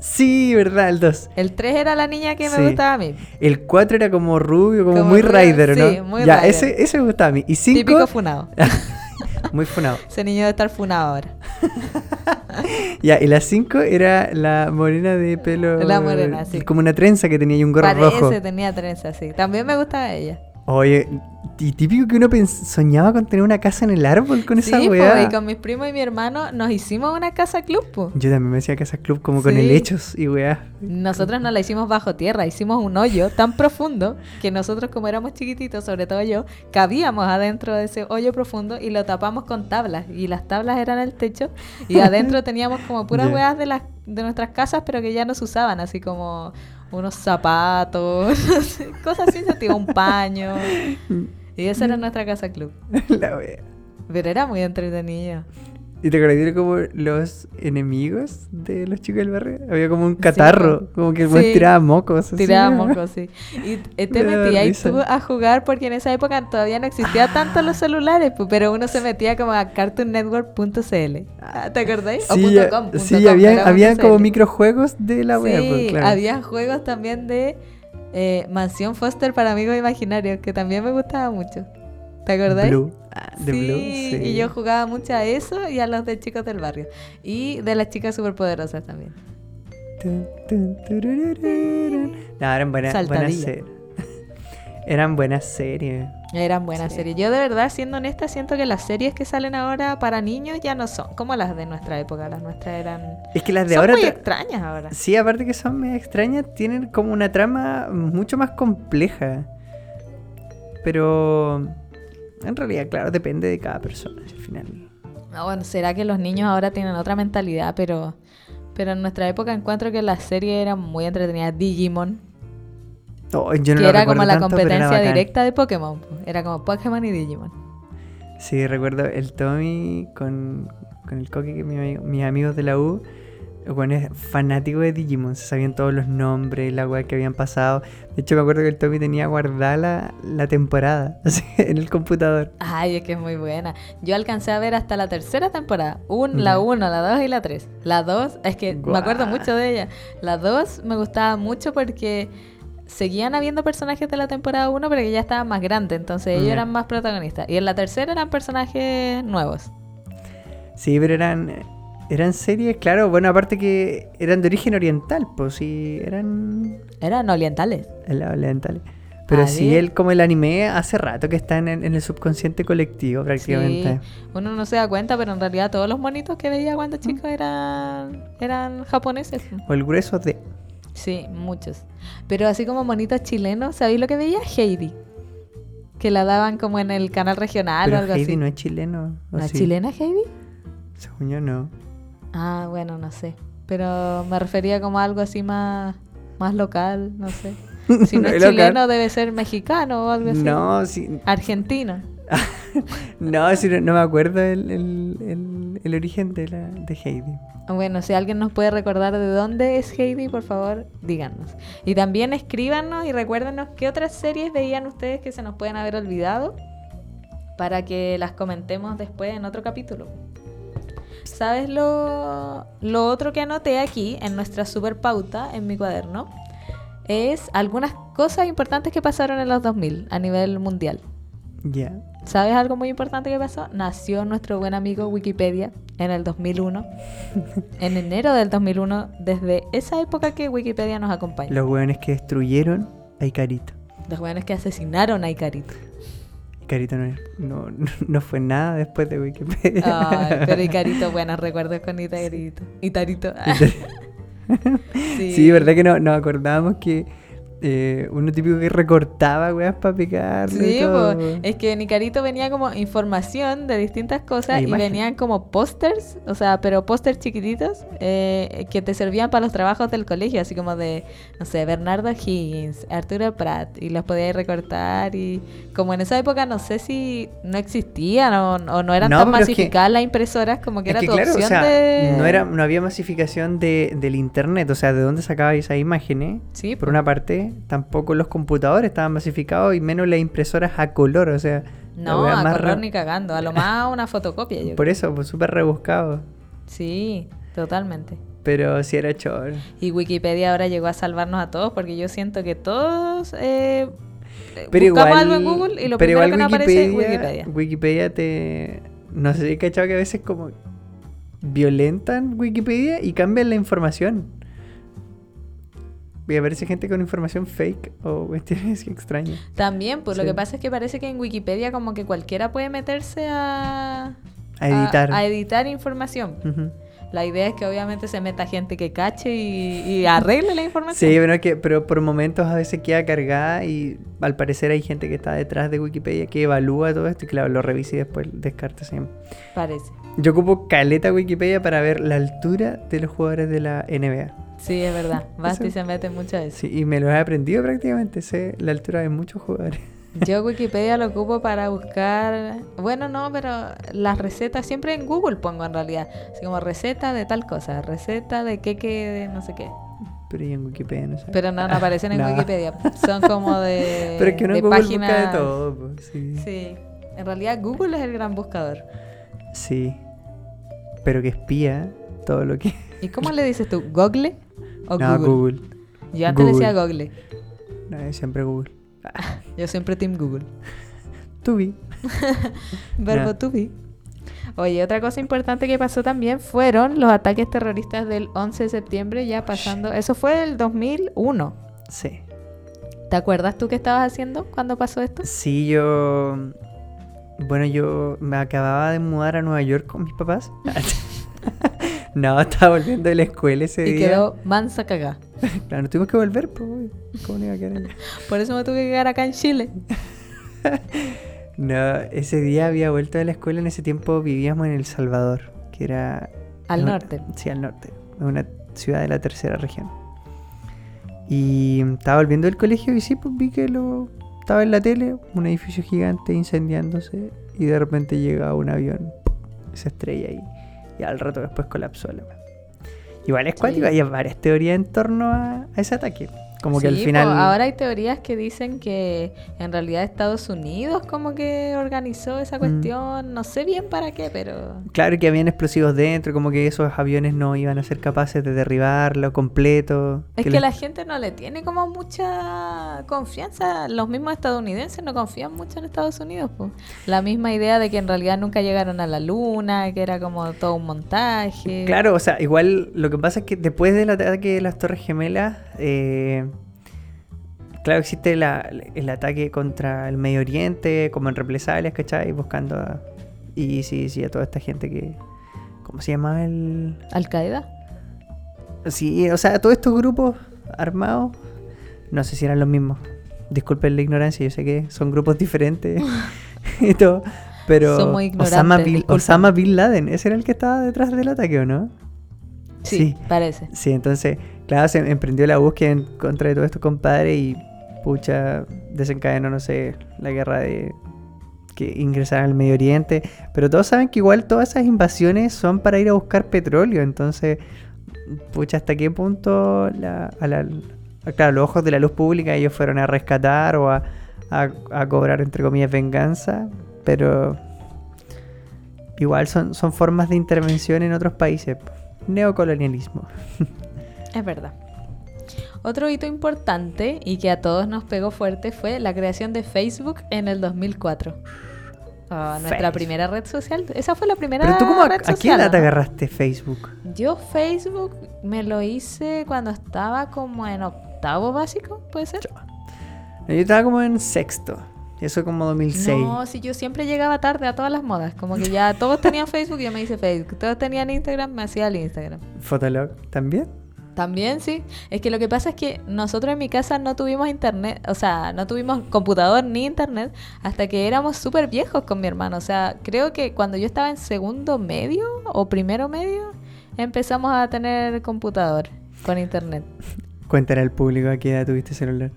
Sí, verdad, el 2.
El 3 era la niña que
Sí.
me gustaba a mí.
El 4 era como rubio, como,
Como
muy rider, ¿no?
sí, muy
ya,
rider.
Ese, ese me gustaba a mí. Y
Típico
5,
funado.
muy funado.
Ese niño debe estar funado ahora.
Ya, y la 5 era la morena de pelo.
La morena, sí.
Como una trenza que tenía y un gorro
Parece,
rojo.
tenía trenza, sí. También me gustaba ella.
Oye, y típico que uno soñaba con tener una casa en el árbol con esa
sí, po,
weá.
y con mis primos y mi hermano nos hicimos una casa club, po.
Yo también me decía casa club como con helechos y weá.
Nosotros no la hicimos bajo tierra, hicimos un hoyo tan profundo que nosotros como éramos chiquititos, sobre todo yo, cabíamos adentro de ese hoyo profundo y lo tapamos con tablas y las tablas eran el techo y adentro teníamos como puras
Ya.
weas de las de nuestras casas pero que ya no se usaban, así como unos zapatos, cosas así, un paño. Y esa era nuestra casa club.
la weá.
Pero era muy entretenido.
¿Y te acuerdas de como los enemigos de los chicos del barrio? Había como un catarro, como que el
Sí.
tiraba mocos. así.
Tiraba mocos, sí. Y eh, te
Me daba
metías tú a jugar porque en esa época todavía no existía tanto los celulares, pero uno se metía como a cartoonnetwork.cl. Ah, ¿Te acordáis? O
Sí,
punto
ya-
com, punto
sí,
com,
había, había como microjuegos de la wea,
Sí,
pues, claro.
había juegos también de eh, Mansión Foster para amigos imaginarios, que también me gustaba mucho. ¿Te acordáis?
Blue. Ah,
sí,
Blue, sí.
y yo jugaba mucho a eso y a los de chicos del barrio. Y de las chicas superpoderosas también.
No, eran buenas, buenas series. Eran buenas series.
Eran buenas
Sí.
series. Yo de verdad, siendo honesta, siento que las series que salen ahora para niños ya no son como las de nuestra época. Las nuestras eran...
Es que las de
son
ahora...
muy
tra-
extrañas ahora.
Sí, aparte que son medio extrañas, tienen como una trama mucho más compleja. Pero en realidad, claro, depende de cada persona al final.
Ah, bueno, será que los niños ahora tienen otra mentalidad, pero... Pero en nuestra época encuentro que las series eran muy entretenidas. Digimon,
Oh, yo no
que
lo
era como la
tanto,
competencia directa de Pokémon. po. Era como Pokémon y Digimon.
Sí, recuerdo el Tommy con, con el Coque, que mi mis amigos de la U. Bueno, es fanático de Digimon, se sabían todos los nombres, la weá que habían pasado. De hecho, me acuerdo que el Tommy tenía guardada la, la temporada así, en el computador.
Ay, es que es muy buena. Yo alcancé a ver hasta la tercera temporada. Un. La 1, la 2 y la 3. La 2, es que me acuerdo mucho de ella. La 2 me gustaba mucho porque seguían habiendo personajes de la temporada 1, pero que ya estaban más grandes. Entonces ellos eran más protagonistas. Y en la tercera eran personajes nuevos.
Sí, pero eran, eran series, claro, bueno, aparte que eran de origen oriental, pues sí, eran
Eran orientales.
el- orientales. Pero
A
sí, el, como el anime hace rato que está en, el- en el subconsciente colectivo prácticamente.
Sí, uno no se da cuenta, pero en realidad todos los monitos que veía cuando chico eran, eran japoneses.
O el grueso de...
Sí, muchos. Pero así como monitos chilenos, ¿sabéis lo que veía? Heidi. Que la daban como en el canal regional
Pero
o algo
Heidi
así.
no es chileno. ¿o
¿La
sí?
chilena Heidi?
Según yo no.
Ah, bueno, no sé. Pero me refería como a algo así más, más local, no sé. Si no es
Local.
chileno, debe ser mexicano o algo así.
No, sí,
Argentino.
no, sí, no, no me acuerdo el, el- el- el origen de, la, de Heidi.
Bueno, si alguien nos puede recordar de dónde es Heidi, por favor, díganos. Y también escríbanos y recuérdenos qué otras series veían ustedes que se nos pueden haber olvidado para que las comentemos después en otro capítulo. ¿Sabes lo, lo otro que anoté aquí en nuestra super pauta, en mi cuaderno? Es algunas cosas importantes que pasaron en los 2000 a nivel mundial.
Ya.
¿Sabes algo muy importante que pasó? Nació nuestro buen amigo Wikipedia en el 2001. en enero del 2001, desde esa época que Wikipedia nos acompaña.
Los hueones que destruyeron a Icarito.
Los jóvenes que asesinaron a Icarito.
Icarito no, no, no fue nada después de Wikipedia.
Ay, pero Icarito, buenos recuerdos con Itarito. Itarito.
sí. verdad que no, nos acordábamos que eh, uno típico que recortaba weas para picarlo y
Sí,
todo.
po. es que en Icarito venía como información de distintas cosas y venían como pósters, o sea, pero pósters chiquititos eh, que te servían para los trabajos del colegio, así como de, no sé, Bernardo Higgins, Arturo Pratt, y los podías recortar y como en esa época no sé si no existían o, o no eran
No,
tan
pero es que-
masificadas las impresoras como que era
que
tu
claro, o sea,
de...
no, era, no había masificación de, del internet, o sea, de dónde sacabas esas imágenes.
Sí,
Por
po.
una parte, tampoco los computadores estaban masificados y menos las impresoras a color, o sea,
No, a color
re-
ni cagando, a lo más una fotocopia. Yo
Por eso, pues súper rebuscado.
Sí, totalmente.
Pero sí era choro.
Y Wikipedia ahora llegó a salvarnos a todos porque yo siento que todos eh,
Pero
buscamos
igual,
algo en Google y lo
pero
primero
igual
que nos aparece es
Wikipedia,
Wikipedia.
Wikipedia te... No sé si he cachado que a veces como violentan Wikipedia y cambian la información. Y aparece gente con información fake o cuestiones extrañas.
También, pues lo
Sí.
que pasa es que parece que en Wikipedia como que cualquiera puede meterse a...
A editar.
A, editar información.
Ujú.
La idea es que obviamente se meta gente que cache y, y arregle la información.
Sí, pero, que, pero por momentos a veces queda cargada y al parecer hay gente que está detrás de Wikipedia que evalúa todo esto y claro, lo revisa y después descarta siempre.
Parece.
Yo ocupo caleta Wikipedia para ver la altura de los jugadores de la NBA.
Sí, es verdad. Y
Eso-
se mete muchas veces.
Sí, y me lo he aprendido prácticamente, sé la altura de muchos jugadores.
Yo Wikipedia lo ocupo para buscar, bueno, no, pero las recetas siempre en Google pongo en realidad, así como receta de tal cosa, receta de qué de no sé qué.
Pero yo en Wikipedia no sé.
Pero no, no aparecen en
No.
Wikipedia, son como de
Pero es que uno
de
Google
páginas-
busca de todo, pues, sí.
Sí, en realidad Google es el gran buscador.
Sí. Pero que espía todo lo que...
¿Y cómo le dices tú? ¿Google o
no,
Google?
Google.
Yo antes
Google.
decía Google.
No, siempre Google.
Yo siempre Team Google.
Vi.
Verbo
Ya.
to be. Oye, otra cosa importante que pasó también fueron los ataques terroristas del 11 de septiembre, ya pasando. Eso fue el 2001.
Sí.
¿Te acuerdas tú qué estabas haciendo cuando pasó esto?
Sí, yo... Bueno, yo me acababa de mudar a Nueva York con mis papás. no, estaba volviendo de la escuela ese
Y
día.
quedó mansa cagá.
Claro, tuvimos que volver, pues. ¿Cómo no iba a quedar allá?
Por eso me tuve que quedar acá en Chile.
No, ese día había vuelto de la escuela. En ese tiempo vivíamos en El Salvador, que era...
Al
una-
norte.
Sí, al norte. Una ciudad de la tercera región. Y estaba volviendo del colegio y sí, pues vi que lo... Estaba en la tele, un edificio gigante incendiándose y de repente llega un avión, se estrella y, y al rato después colapsó la. Igual es cuático,
Sí.
hay varias teorías en torno a, a ese ataque. Como que al
Sí,
final...
ahora hay teorías que dicen que en realidad Estados Unidos como que organizó
Mm.
esa cuestión. No sé bien para qué, pero...
Claro que habían explosivos dentro, como que esos aviones no iban a ser capaces de derribarlo completo.
Es que la gente no le tiene como mucha confianza. Los mismos estadounidenses no confían mucho en Estados Unidos. po. La misma idea de que en realidad nunca llegaron a la luna, que era como todo un montaje.
Claro, o sea, igual lo que pasa es que después del ataque de las Torres Gemelas, eh, claro, existe la- el ataque contra el Medio Oriente, como en represalias, ¿cachai? Buscando a... Y sí, sí, a toda esta gente que... ¿Cómo se llama el...?
Al Qaeda.
Sí, o sea, todos estos grupos armados, no sé si eran los mismos. Disculpen la ignorancia, yo sé que son grupos diferentes y todo, pero
Somos
Osama Bin. Osama Bin Laden, ese era el que estaba detrás del ataque, ¿o no?
Sí,
Sí.
parece.
Sí, entonces, se emprendió la búsqueda en contra de todos estos compadres y pucha, desencadenó, no sé, la guerra de que ingresaran al Medio Oriente. Pero todos saben que igual todas esas invasiones son para ir a buscar petróleo. Entonces, pucha, ¿hasta qué punto la, claro, los ojos de la luz pública ellos fueron a rescatar o a, a- a cobrar, entre comillas, venganza? Pero igual son, son formas de intervención en otros países. Neocolonialismo.
Es verdad. Otro hito importante y que a todos nos pegó fuerte fue la creación de Facebook en el 2004. Ah, nuestra primera red social. Esa fue la primera
Pero tú, cómo, ¿a,
red
a qué
social,
edad te agarraste Facebook?
Yo Facebook me lo hice cuando estaba como en octavo básico, ¿puede ser?
Yo estaba como en sexto. Eso como 2006.
No, si yo siempre llegaba tarde a todas las modas. Como que ya todos tenían Facebook y yo me hice Facebook. Todos tenían Instagram, me hacía el Instagram.
Fotolog también.
También sí. Es que lo que pasa es que nosotros en mi casa no tuvimos internet, o sea, no tuvimos computador ni internet hasta que éramos súper viejos con mi hermano. O sea, creo que cuando yo estaba en segundo medio o primero medio, empezamos a tener computador con internet.
Cuéntale al público a qué edad tuviste celular.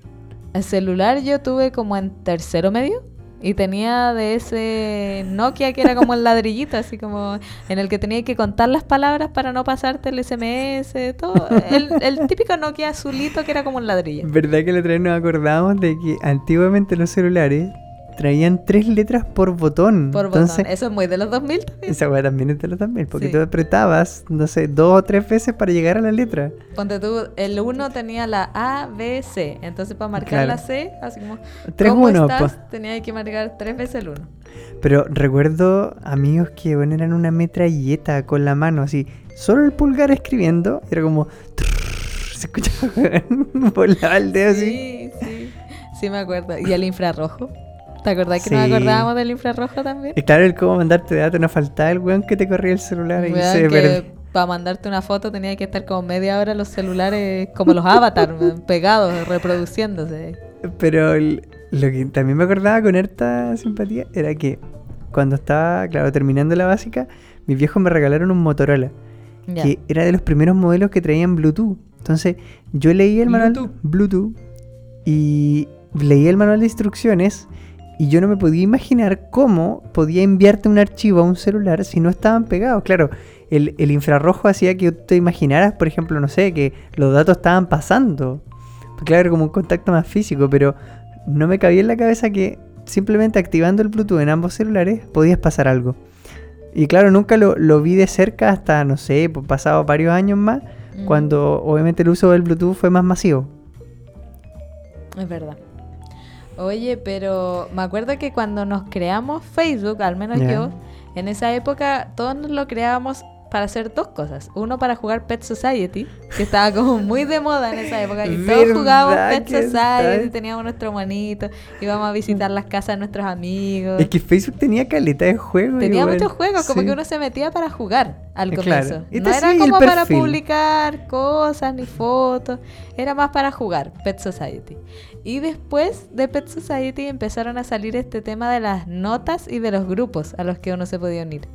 El celular yo tuve como en tercero medio y tenía de ese Nokia que era como el ladrillito, así como en el que tenía que contar las palabras para no pasarte el SMS, todo. El, el típico Nokia azulito que era como un ladrillo.
¿Verdad que la otra nos acordamos de que antiguamente los celulares traían tres letras por botón?
Por
Entonces,
botón. Eso es muy de los 2000 también.
esa weá también es de los también, porque
Sí.
tú apretabas, no sé, dos o tres veces para llegar a la letra.
Ponte tú, el 1 tenía la A, B, C. Entonces para marcar
Claro.
la C, así como,
Tres
¿cómo
uno,
estás?
po.
Tenía que marcar tres veces el 1.
Pero recuerdo amigos que bueno, eran una metralleta con la mano, así, solo el pulgar escribiendo, era como... Se escuchaba, volaba el dedo así.
Sí, sí. Sí me acuerdo. ¿Y el infrarrojo? ¿Te acordás que nos
Sí.
acordábamos del infrarrojo también?
Y claro, el cómo mandarte datos, no faltaba el weón que te corría el celular y se
que para mandarte una foto tenía que estar como media hora los celulares, como los avatars, pegados, reproduciéndose.
Pero el- lo que también me acordaba con harta simpatía era que cuando estaba, claro, terminando la básica, mis viejos me regalaron un Motorola,
Ya.
que era de los primeros modelos que traían Bluetooth. Entonces, yo leí el manual
Bluetooth.
Bluetooth y leí el manual de instrucciones y yo no me podía imaginar cómo podía enviarte un archivo a un celular si no estaban pegados. Claro, el, el infrarrojo hacía que tú te imaginaras, por ejemplo, no sé, que los datos estaban pasando. Claro, era como un contacto más físico, pero no me cabía en la cabeza que simplemente activando el Bluetooth en ambos celulares podías pasar algo. Y claro, nunca lo, lo vi de cerca hasta, no sé, pues, pasado varios años más,
Mm,
cuando obviamente el uso del Bluetooth fue más masivo.
Es verdad. Oye, pero me acuerdo que cuando nos creamos Facebook, al menos yo, en esa época todos nos lo creábamos para hacer dos cosas. Uno para jugar Pet Society, que estaba como muy de moda en esa época. Y todos
¿Verdad
jugábamos Pet Society,
está?
teníamos nuestro monito, íbamos a visitar las casas de nuestros amigos.
Es que Facebook tenía caleta de juegos.
Tenía
igual.
muchos juegos, como
Sí.
que uno se metía para jugar al comienzo.
claro. Y
No era como para publicar cosas ni fotos, era más para jugar Pet Society. Y después de Pet Society empezaron a salir este tema de las notas y de los grupos a los que uno se podía unir.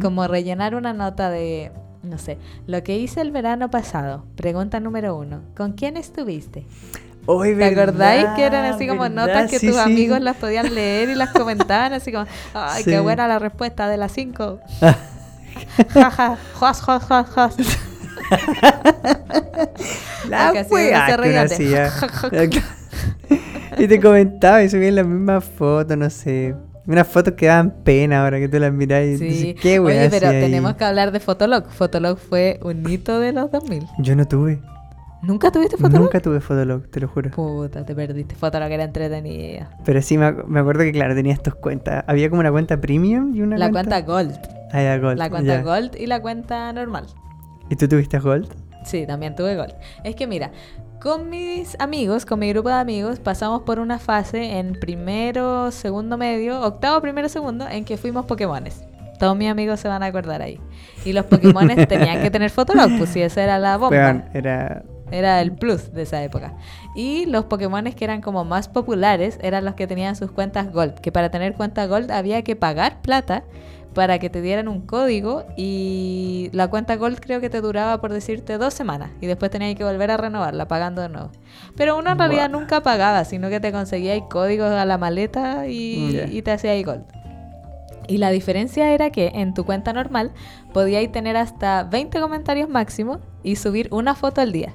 Como rellenar una nota de, no sé, lo que hice el verano pasado. Pregunta número uno, ¿con quién estuviste?
Oy,
¿Te acordáis que eran así como
verdad,
notas que
sí,
tus
sí.
amigos las podían leer y las comentaban así como, ay,
Sí.
qué buena la respuesta de las cinco. Jaja, jas.
La
se
que hacía. y te comentaba y subían las mismas fotos, no sé. Unas fotos que daban pena ahora que tú las mirás y
Sí.
dices, ¿qué weá
Oye, pero
hacía ahí?"
tenemos que hablar de Fotolog. Fotolog fue un hito de los 2000.
Yo no tuve.
¿Nunca tuviste Fotolog?
Nunca tuve Fotolog, te lo juro.
Puta, te perdiste. Fotolog era entretenida.
Pero sí me, ac- me acuerdo que, claro, tenías tus cuentas. Había como una cuenta premium y una
La cuenta Gold.
Ah, ya, Gold.
La cuenta
ya.
Gold y la cuenta normal.
¿Y tú tuviste Gold?
Sí, también tuve Gold. Es que mira, con mis amigos, con mi grupo de amigos, pasamos por una fase en primero, segundo medio, octavo, primero, segundo, en que fuimos Pokémones. Todos mis amigos se van a acordar ahí. Y los Pokémones tenían que tener Fotolog, pues si esa era la bomba.
Era...
Era el plus de esa época. Y los Pokémones que eran como más populares eran los que tenían sus cuentas Gold. Que para tener cuenta Gold había que pagar plata para que te dieran un código. Y la cuenta Gold creo que te duraba, por decirte, dos semanas. Y después tenías que volver a renovarla pagando de nuevo. Pero uno en realidad nunca pagaba, sino que te conseguía ahí códigos a la maleta y,
Ya.
y te hacía ahí Gold. Y la diferencia era que en tu cuenta normal podíais tener hasta 20 comentarios máximo y subir una foto al día.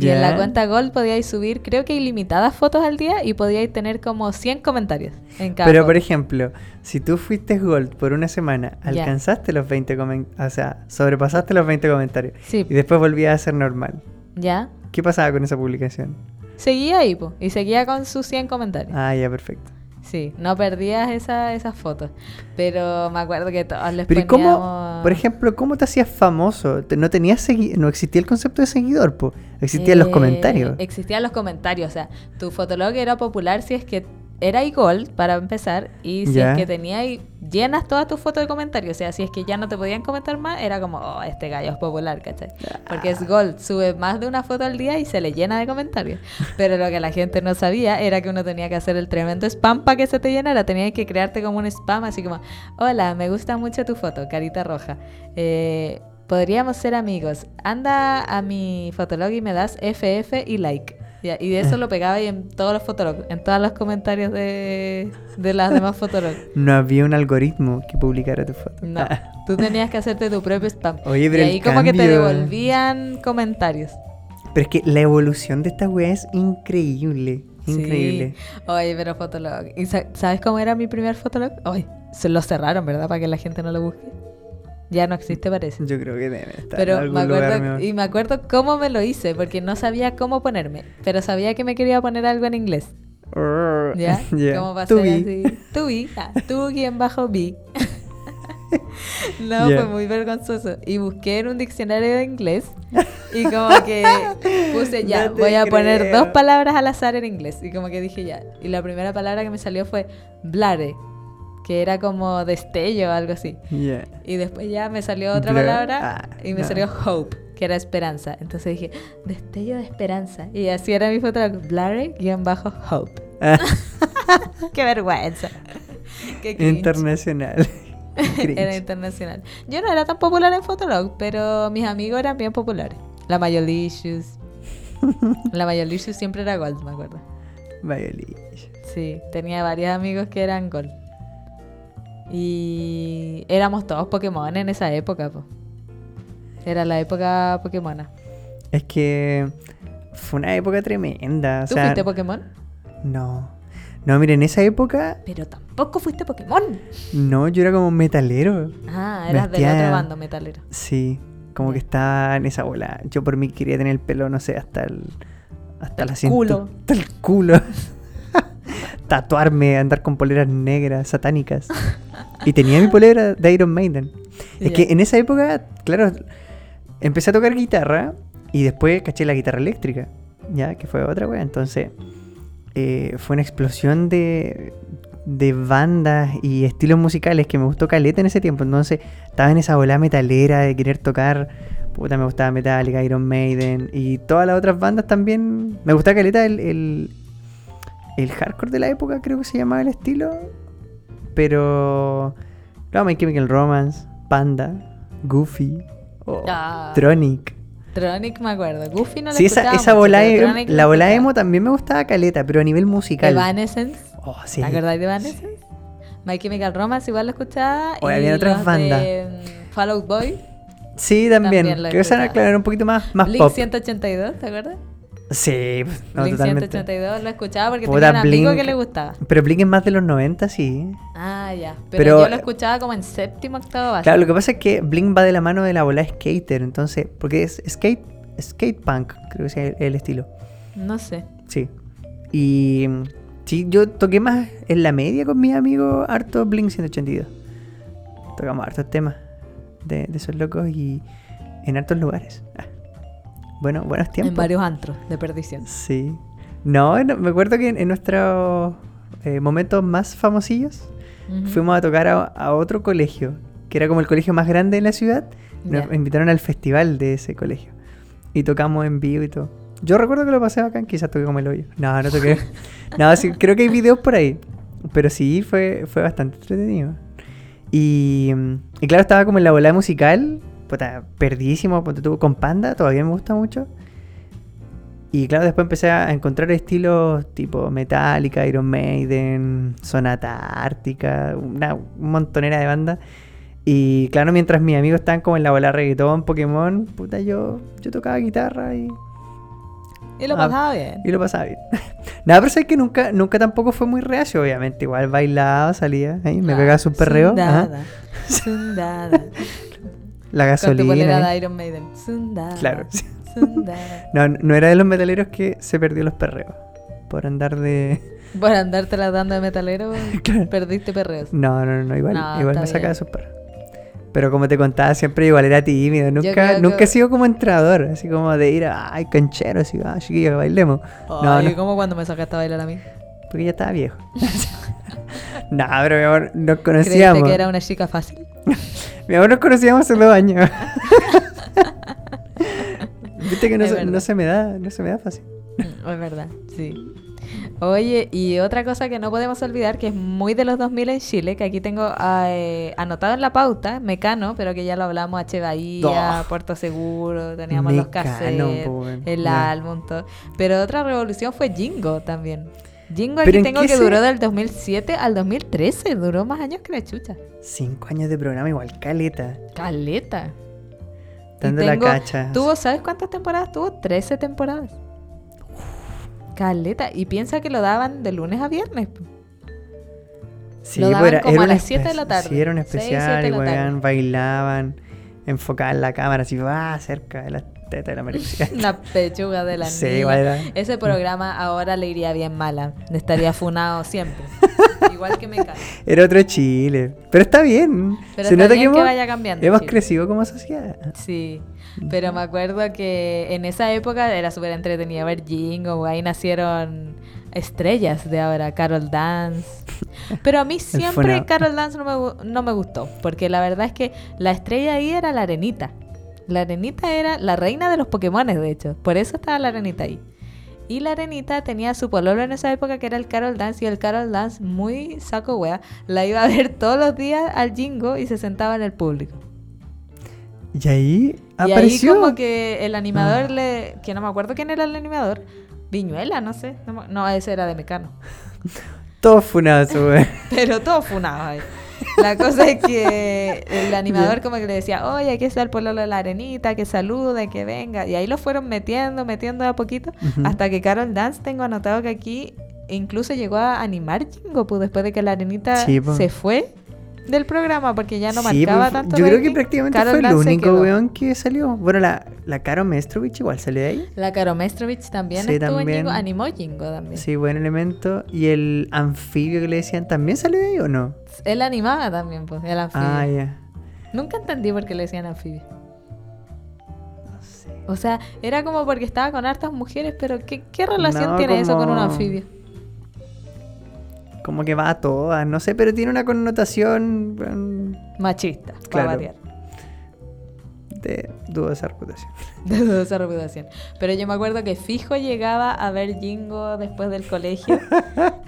Y en la cuenta Gold podíais subir, creo que ilimitadas fotos al día y podíais tener como 100 comentarios en cada
Pero,
foto.
por ejemplo, si tú fuiste Gold por una semana, alcanzaste los 20 comentarios, o sea, sobrepasaste los 20 comentarios
Sí,
y después volvías a ser normal.
ya.
¿Qué pasaba con esa publicación?
Seguía ahí, po, y seguía con sus 100 comentarios.
Ah, ya, perfecto.
Sí, no perdías esa, esas fotos. Pero me acuerdo que todos les
Pero ¿y cómo,
poníamos-
por ejemplo, cómo te hacías famoso? No tenías segui- no existía el concepto de seguidor, po. existían los
Eh,
comentarios.
Existían los comentarios. O sea, tu fotolog era popular si es que era gold para empezar. Y si es que tenía llenas todas tus fotos de comentarios. O sea, si es que ya no te podían comentar más, era como, oh, este gallo es popular, ¿cachai? Porque es gold, sube más de una foto al día y se le llena de comentarios. Pero lo que la gente no sabía era que uno tenía que hacer el tremendo spam para que se te llenara. Tenías que crearte como un spam, así como, hola, me gusta mucho tu foto, carita roja. Eh, Podríamos ser amigos. Anda a mi fotolog y me das FF y like. Ya, y de eso lo pegaba ahí en todos los fotologs, en todos los comentarios de, de las demás fotologs.
No había un algoritmo que publicara tu foto.
No, tú tenías que hacerte tu propio spam.
Oye,
y
pero el
ahí como que te devolvían comentarios.
Pero es que la evolución de esta wea es increíble. Increíble.
Sí. Oye, pero fotolog. ¿Y sa- sabes cómo era mi primer fotolog? Oye, se lo cerraron, ¿verdad? Para que la gente no lo busque. Ya no existe, parece.
Yo creo que debe estar en
Pero
algún
me acuerdo, y me acuerdo cómo me lo hice, porque no sabía cómo ponerme, pero sabía que me quería poner algo en inglés. ¿Ya? Pasé
To be.
así. Tu ah, tú guion bajo vi. no, fue muy vergonzoso. Y busqué en un diccionario de inglés y como que puse ya,
No
voy a poner dos palabras al azar en inglés. Y como que dije ya. Y la primera palabra que me salió fue blare, que era como destello o algo así. Y después ya me salió otra
Blur.
palabra
Ah,
y me
no.
salió hope, que era esperanza. Entonces dije, destello de esperanza. Y así era mi foto, blurry-hope.
Ah,
Qué vergüenza. Qué
internacional.
Era internacional. Yo no era tan popular en Fotolog, pero mis amigos eran bien populares. La Mayolicious. La Mayolicious siempre era gold, me acuerdo.
Violin.
Sí, tenía varios amigos que eran gold. Y éramos todos Pokémon en esa época, po. Era la época Pokémona.
Es que fue una época tremenda. O
¿Tú
sea,
fuiste Pokémon?
no. No, mira, en esa época,
Pero tampoco fuiste Pokémon.
no, yo era como metalero.
Ah, eras del otro bando metalero.
Sí, como que estaba en esa bola. Yo por mí quería tener el pelo, no sé, hasta el. Hasta
el
la cintu-
culo.
Hasta el culo. Tatuarme, andar con poleras negras, satánicas. Y tenía mi polera de Iron Maiden. Es que en esa época, claro, empecé a tocar guitarra y después caché la guitarra eléctrica, ya, que fue otra wea. Entonces, eh, fue una explosión de, de bandas y estilos musicales que me gustó caleta en ese tiempo. Entonces, estaba en esa bola metalera de querer tocar. Puta, me gustaba Metallica, Iron Maiden y todas las otras bandas también. Me gustaba caleta el, el, el hardcore de la época, creo que se llamaba el estilo. Pero. Claro, My Chemical Romance, Panda, Goofy, o
Ah.
Tronic.
Tronic me acuerdo. Goofy no lo
Sí, esa, esa bola, em- la bola emo también me gustaba caleta, pero a nivel musical.
Evanescence.
Oh, sí.
¿Te acordás de Evanescence? My Chemical Romance igual lo escuchaba. Y
había otras bandas.
Mm, Fall Out Boy.
Sí, también.
También
que esa era,
escuchaba.
claro, era un poquito más, más
Blink
pop.
182, ¿te acuerdas?
Sí, no,
Blink
totalmente.
182 lo escuchaba porque
Puta,
tenía un amigo
Blink.
que le gustaba.
Pero Blink es más de los 90, sí.
Ah, ya. Pero,
Pero-
yo lo escuchaba como en séptimo, octavo básico.
Claro, lo que pasa es que Blink va de la mano de la bola skater, entonces, porque es skate, skate punk, creo que es el, el estilo.
No sé.
Sí. Y sí, yo toqué más en la media con mis amigos harto Blink 182. Tocamos hartos temas de, de esos locos y en hartos lugares. Ah. Bueno, buenos tiempos.
En varios antros de perdición.
Sí. No, no, me acuerdo que en, en nuestros eh, momentos más famosillos fuimos a tocar a, a otro colegio, que era como el colegio más grande de la ciudad. Nos invitaron al festival de ese colegio. Y tocamos en vivo y todo. Yo recuerdo que lo pasé bacán, quizás toqué como el hoyo. No, no toqué. no, sí, creo que hay videos por ahí. Pero sí, fue, fue bastante entretenido. Y, y claro, estaba como en la bola musical. Puta, perdidísimo. Con Panda, todavía me gusta mucho. Y claro, después empecé a encontrar estilos tipo Metallica, Iron Maiden, Sonata Ártica, una montonera de bandas. Y claro, mientras mis amigos estaban como en la bola reggaetón, Pokémon, puta, yo, yo tocaba guitarra y,
Y lo
Ah,
pasaba bien.
y lo pasaba bien. Nada, pero sabes que nunca, nunca tampoco fue muy reacio, obviamente. Igual bailaba, salía, ahí, me pegaba su perreo. ajá,
Sundada. Sundada.
La
Con tu
gasolina.
de. Iron Maiden.
Claro. sí. No, no era de los metaleros que se perdió los perreos. Por andar de.
Por andarte dando de metalero,
Claro.
perdiste perreos.
No, no, no, igual,
No,
igual me sacaba
bien.
sus perros. Pero como te contaba, siempre igual era tímido. Nunca, nunca
que-
he sido como entrador, así como de ir a, ay, canchero, así, ah, chiquillo, bailemos. no, no,
como cuando me sacaste a bailar a mí.
porque ya estaba viejo. No, pero mi amor, nos
¿Creíste
conocíamos.
que era una chica fácil?
Mi amor, nos conocíamos hace dos años. Viste que no se, no se me da, no se me da fácil.
Mm, Es verdad, sí. Oye, y otra cosa que no podemos olvidar, que es muy de los 2000 en Chile, que aquí tengo eh, anotado en la pauta, Mecano, pero que ya lo hablamos, H. Bahía,
Oh.
Puerto Seguro, teníamos los cassettes, el álbum, todo. Pero otra revolución fue Jingo también. Jingo
¿Pero
aquí
en
tengo que
se-
duró del 2007 al 2013, duró más años que la chucha.
Cinco años de programa, igual caleta.
Caleta.
Dando la cacha.
Tuvo, ¿sabes cuántas temporadas tuvo? 13 temporadas. Caleta. Y piensa que lo daban de lunes a viernes.
Sí,
Lo
pues
daban
era,
como
era
a las siete de la tarde.
Sí, era un especial, y weón, bailaban, enfocaban la cámara así, va cerca de la teta de la
pechuga de la
Sí,
niña. Ese programa ahora le iría bien mala. Estaría funado siempre. Igual que me encanta.
Era otro Chile. Pero está bien.
Pero
Se
está
nota
bien
que,
vaya cambiando
hemos
Chile.
crecido como sociedad.
Sí. Pero me acuerdo que en esa época era súper entretenido ver Jingo. Ahí nacieron estrellas de ahora, Carol Dance. Pero a mí siempre. Carol Dance no me, no me gustó. Porque la verdad es que la estrella ahí era la arenita. La arenita era la reina de los Pokémones, de hecho. Por eso estaba la arenita ahí. Y la arenita tenía su pololo en esa época que era el Carol Dance. Y el Carol Dance, muy saco wea, la iba a ver todos los días al Jingo y se sentaba en el público.
Y ahí
Y
apareció.
ahí como que el animador le... Que no me acuerdo quién era el animador. Viñuela, no sé. No, no, ese era de Mecano.
Todo funazo, güey.
Pero todo funado ahí. La cosa es que el animador como que le decía, oye, aquí está el pueblo de la arenita, que salude, que venga. Y ahí lo fueron metiendo, metiendo de a poquito. Hasta que Carol Dance, tengo anotado que aquí incluso llegó a animar Jingo, pues después de que la arenita
Sí, pues.
se fue del programa porque ya no
Sí,
marcaba
pues,
tanto.
Yo creo que prácticamente
Carol
fue el
Dance
único weón que salió. Bueno, la, la Caro Mestrovich igual salió de ahí.
La Caro Mestrovich también
Sí,
estuvo
también.
en Jingo, animó Jingo también.
Sí, buen elemento. Y el anfibio que le decían, ¿también salió de ahí o no?
Él animaba también, pues, el anfibio.
Ah, ya.
Nunca entendí por qué le decían anfibio.
No sé.
O sea, era como porque estaba con hartas mujeres, pero ¿qué, qué relación
No,
tiene eso con un anfibio?
Como que va a todas, no sé, pero tiene una connotación
Machista, para
Claro.
variar.
de dudosa reputación.
De dudosa reputación. Pero yo me acuerdo que fijo llegaba a ver Jingo después del colegio.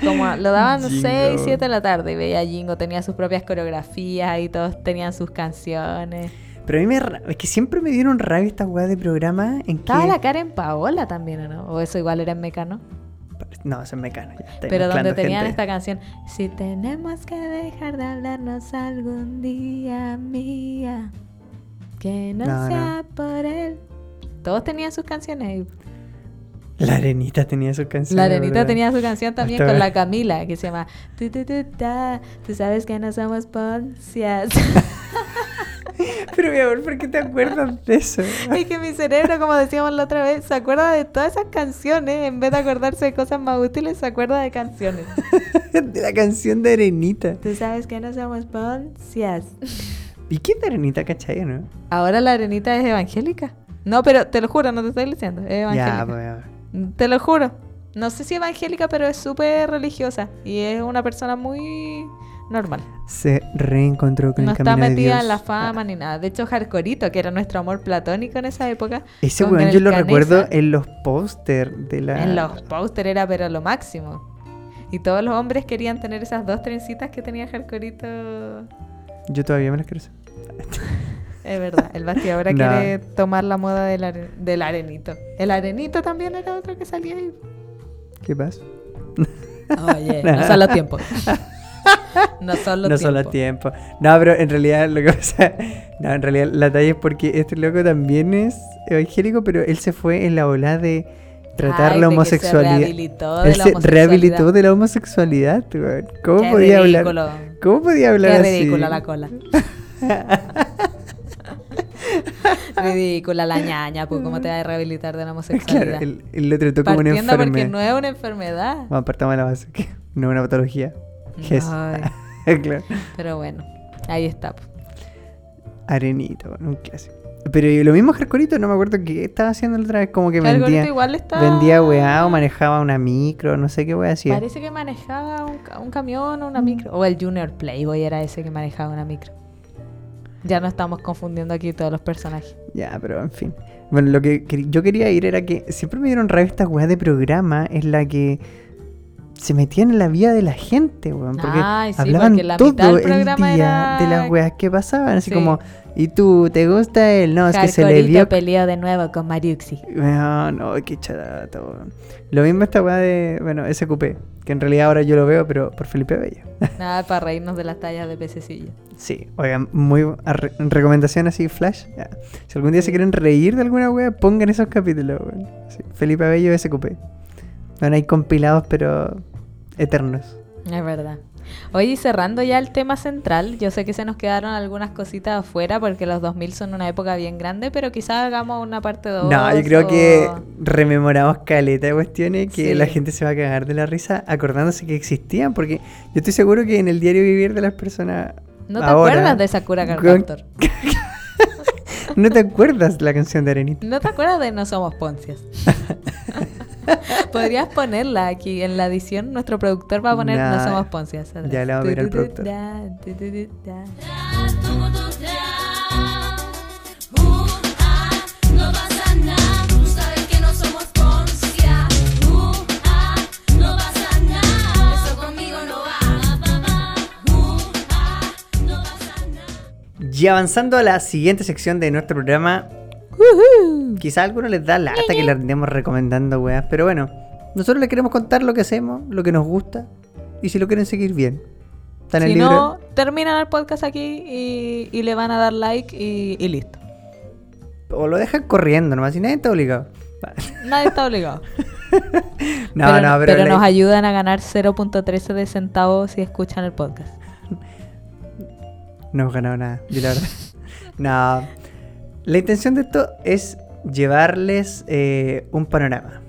Como lo daban
Jingo.
6, 7 de la tarde y veía a Jingo, tenía sus propias coreografías y todos tenían sus canciones.
Pero a mí me es que siempre me dieron rabia estas weas de programa en que.
Estaba la Karen Paola también, ¿o no? O eso igual era en Mecano.
No, eso es mecano. ya
Pero donde tenían
gente.
esta canción, si tenemos que dejar de hablarnos algún día, mía. que no,
No, no.
sea por él. Todos tenían sus canciones.
La arenita tenía sus canciones.
La Arenita
¿verdad?
tenía su canción también
Hasta
con la Camila, que se llama Tu, tu, tu, ta. Tú sabes que no somos poncias.
Pero mi amor, ¿por qué te acuerdas de eso?
y que mi cerebro, como decíamos la otra vez, se acuerda de todas esas canciones. En vez de acordarse de cosas más útiles, se acuerda de canciones.
de la canción de Arenita.
Tú sabes que no somos poncias.
¿Y qué es de Arenita, cachai, no?
Ahora la Arenita es evangélica. No, pero te lo juro, no te estoy diciendo. Es evangélica.
Ya, pues. ya.
Te lo juro. No sé si evangélica, pero es súper religiosa. Y es una persona muy normal.
Se reencontró con
No
el
está
camino de
metida
Dios.
en la fama ni nada. De hecho, Hardcorito, que era nuestro amor platónico en esa época.
Ese weón yo lo
Canesa,
recuerdo en los pósters de la.
En los póster era pero lo máximo. Y todos los hombres querían tener esas dos trencitas que tenía Hardcorito.
Yo todavía me las quiero hacer.
Es verdad, el Basti ahora
No.
quiere tomar la moda del, are- del arenito. El arenito también era otro que salía ahí.
¿Qué pasa?
Oye, no son los tiempos. No son los
no
tiempos.
son los tiempos. No, pero en realidad lo que pasa. No, en realidad la talla es porque este loco también es evangélico, pero él se fue en la ola de tratar
Ay,
la
que se
homosexualidad.
rehabilitó de
Él
la
se
homosexualidad.
rehabilitó de la homosexualidad. ¿Cómo
Qué
podía
ridículo.
hablar? ¿Cómo podía hablar
Qué
así?
ridícula la cola. ridícula la ñaña, pues cómo te vas a rehabilitar de la homosexualidad.
Claro, él, él lo trató como una
Partiendo porque
enfermedad.
no es una enfermedad.
Bueno, partamos de la base, que no es una patología. Es. Claro.
pero bueno, ahí está.
Arenito, un clásico. Pero lo mismo Hardcoreito, no me acuerdo qué estaba haciendo la otra vez, como que vendía,
igual está...
vendía weá o manejaba una micro, no sé qué weá hacía.
Parece que manejaba un, ca- un camión o una micro. O el Junior Playboy era ese que manejaba una micro. Ya no estamos confundiendo aquí todos los personajes.
Ya, pero en fin. Bueno, lo que yo quería ir era que siempre me dieron rabia estas weas de programa en la que se metían en la vida de la gente, weón. Porque
Ay, sí,
hablaban
porque la
todo el día
era-
de las weas que pasaban. Así
Sí.
como, ¿y tú te gusta él? No, es que se le vio.
peleó de nuevo con Mariuxi.
No, no, qué chata, weón. Lo mismo esta wea de, bueno, SQP, que en realidad ahora yo lo veo, pero por Felipe Bello.
Nada para reírnos de las tallas de pececillo.
Sí, oigan, muy recomendación así, flash. ya. Si algún día se quieren reír de alguna wea, pongan esos capítulos, weón. Sí, Felipe Abello SQP. Bueno, hay compilados, pero eternos.
Es verdad. Oye, y cerrando ya el tema central, yo sé que se nos quedaron algunas cositas afuera porque los 2000 son una época bien grande, pero quizás hagamos una parte 2.
No, yo creo que rememoramos caleta de cuestiones que
Sí.
la gente se va a cagar de la risa acordándose que existían, porque yo estoy seguro que en el diario vivir de las personas.
¿No te
ahora,
acuerdas de Sakura Card
con-? ¿No te acuerdas la canción de Arenita?
¿No te acuerdas de No Somos Poncias? Podrías ponerla aquí en la edición. Nuestro productor va a poner No
Nah,
Somos Poncias.
ya le vamos a pedir al productor.
No somos va.
Y avanzando a la siguiente sección de nuestro programa, quizá a algunos les da lata que le andemos recomendando weas, pero bueno, nosotros les queremos contar lo que hacemos, lo que nos gusta, y si lo quieren seguir bien. Están en
Si
el libro.
no, terminan el podcast aquí y, y le van a dar like y, y listo.
O lo dejan corriendo nomás, y nadie está obligado.
Nadie está obligado.
No,
pero
no, pero, la-
nos ayudan a ganar 0.13 de centavos si escuchan el podcast.
no hemos ganado nada, yo la verdad. no. La intención de esto es llevarles eh, un panorama.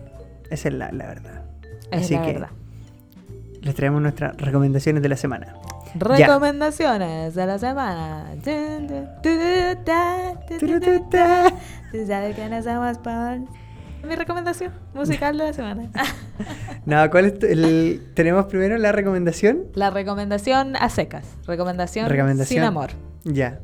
Esa es la, la verdad.
Es
Así
la
que
verdad.
les traemos nuestras recomendaciones de la semana.
Recomendaciones de la semana. Tú sabes que no somos pan. Mi recomendación musical de la semana.
No, ¿cuál es el- Tenemos primero la recomendación.
La recomendación a secas. Recomendación,
Recomendación.
sin amor.
Ya.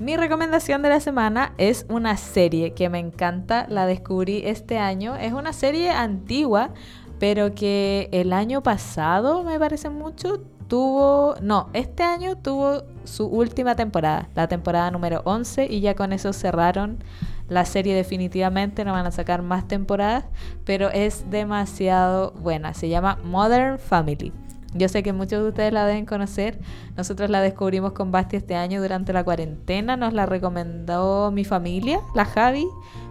Mi recomendación de la semana es una serie que me encanta, la descubrí este año. Es una serie antigua, pero que el año pasado, me parece mucho, tuvo... No, este año tuvo su última temporada, la temporada número 11, y ya con eso cerraron la serie definitivamente, no van a sacar más temporadas, pero es demasiado buena. Se llama Modern Family. Yo sé que muchos de ustedes la deben conocer. Nosotros la descubrimos con Basti este año durante la cuarentena. Nos la recomendó mi familia, la Javi,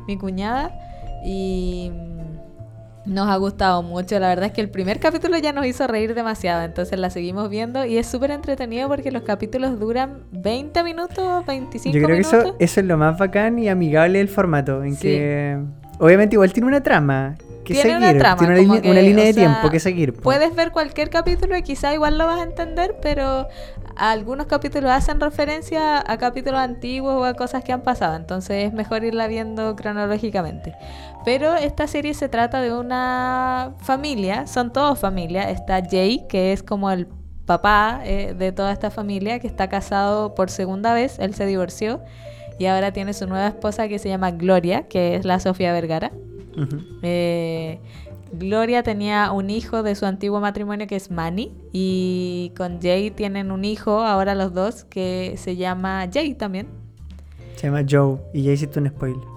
mi cuñada. Y mm, nos ha gustado mucho. La verdad es que el primer capítulo ya nos hizo reír demasiado. Entonces la seguimos viendo y es súper entretenido porque los capítulos duran 20 minutos, 25
Yo creo que
minutos.
eso, eso es lo más bacán y amigable del formato. En
Sí.
que obviamente igual tiene una trama que
Tiene
seguir.
una trama,
tiene una,
como
línea- una línea de
sea,
tiempo que seguir. po.
Puedes ver cualquier capítulo y quizá igual lo vas a entender, pero algunos capítulos hacen referencia a capítulos antiguos o a cosas que han pasado, entonces es mejor irla viendo cronológicamente. Pero esta serie se trata de una familia, son todos familia. Está Jay, que es como el papá eh, de toda esta familia, que está casado por segunda vez, él se divorció y ahora tiene su nueva esposa que se llama Gloria, que es la Sofía Vergara. Eh, Gloria tenía un hijo de su antiguo matrimonio que es Manny y con Jay tienen un hijo, ahora los dos, que se llama Jay también.
Se llama Joe y ya hiciste un spoiler.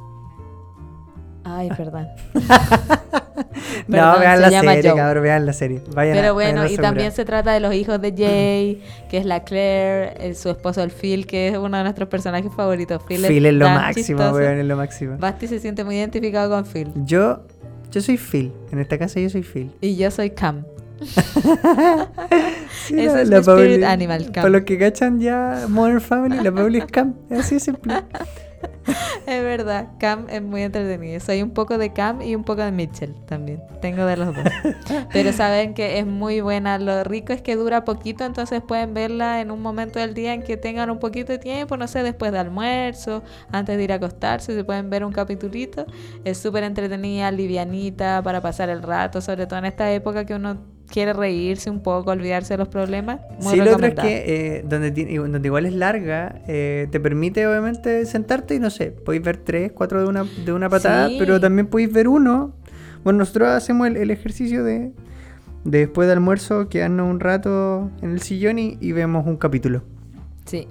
Ay, perdón.
no, vean
se
la serie,
Joe.
cabrón, vean la serie. Vayan
Pero bueno, y
asegurar.
también se trata de los hijos de Jay, que es la Claire, el- su esposo el Phil, que es uno de nuestros personajes favoritos. Phil,
Phil es lo máximo, weón, es lo máximo.
Basti se siente muy identificado con Phil.
Yo, yo soy Phil. En esta casa yo soy Phil.
Y yo soy Cam.
Sí,
Ese es mi spirit animal, Cam.
Para los que cachan ya Modern Family, la Pauli es Cam. Así de simple.
Es verdad, Cam es muy entretenido. Soy un poco de Cam y un poco de Mitchell también. Tengo de los dos. Pero saben que es muy buena. Lo rico es que dura poquito, entonces pueden verla en un momento del día en que tengan un poquito de tiempo, no sé, después de almuerzo, antes de ir a acostarse, se pueden ver un capitulito. Es súper entretenida, livianita, para pasar el rato, sobre todo en esta época que uno quiere reírse un poco, olvidarse de los problemas. Muy
sí, lo otro es que eh, donde, donde igual es larga, eh, te permite obviamente sentarte y no sé, podéis ver tres, cuatro de una, de una patada,
Sí.
pero también podéis ver uno. Bueno, nosotros hacemos el, el ejercicio de, de después de almuerzo quedarnos un rato en el sillón y, y vemos un capítulo.
Sí.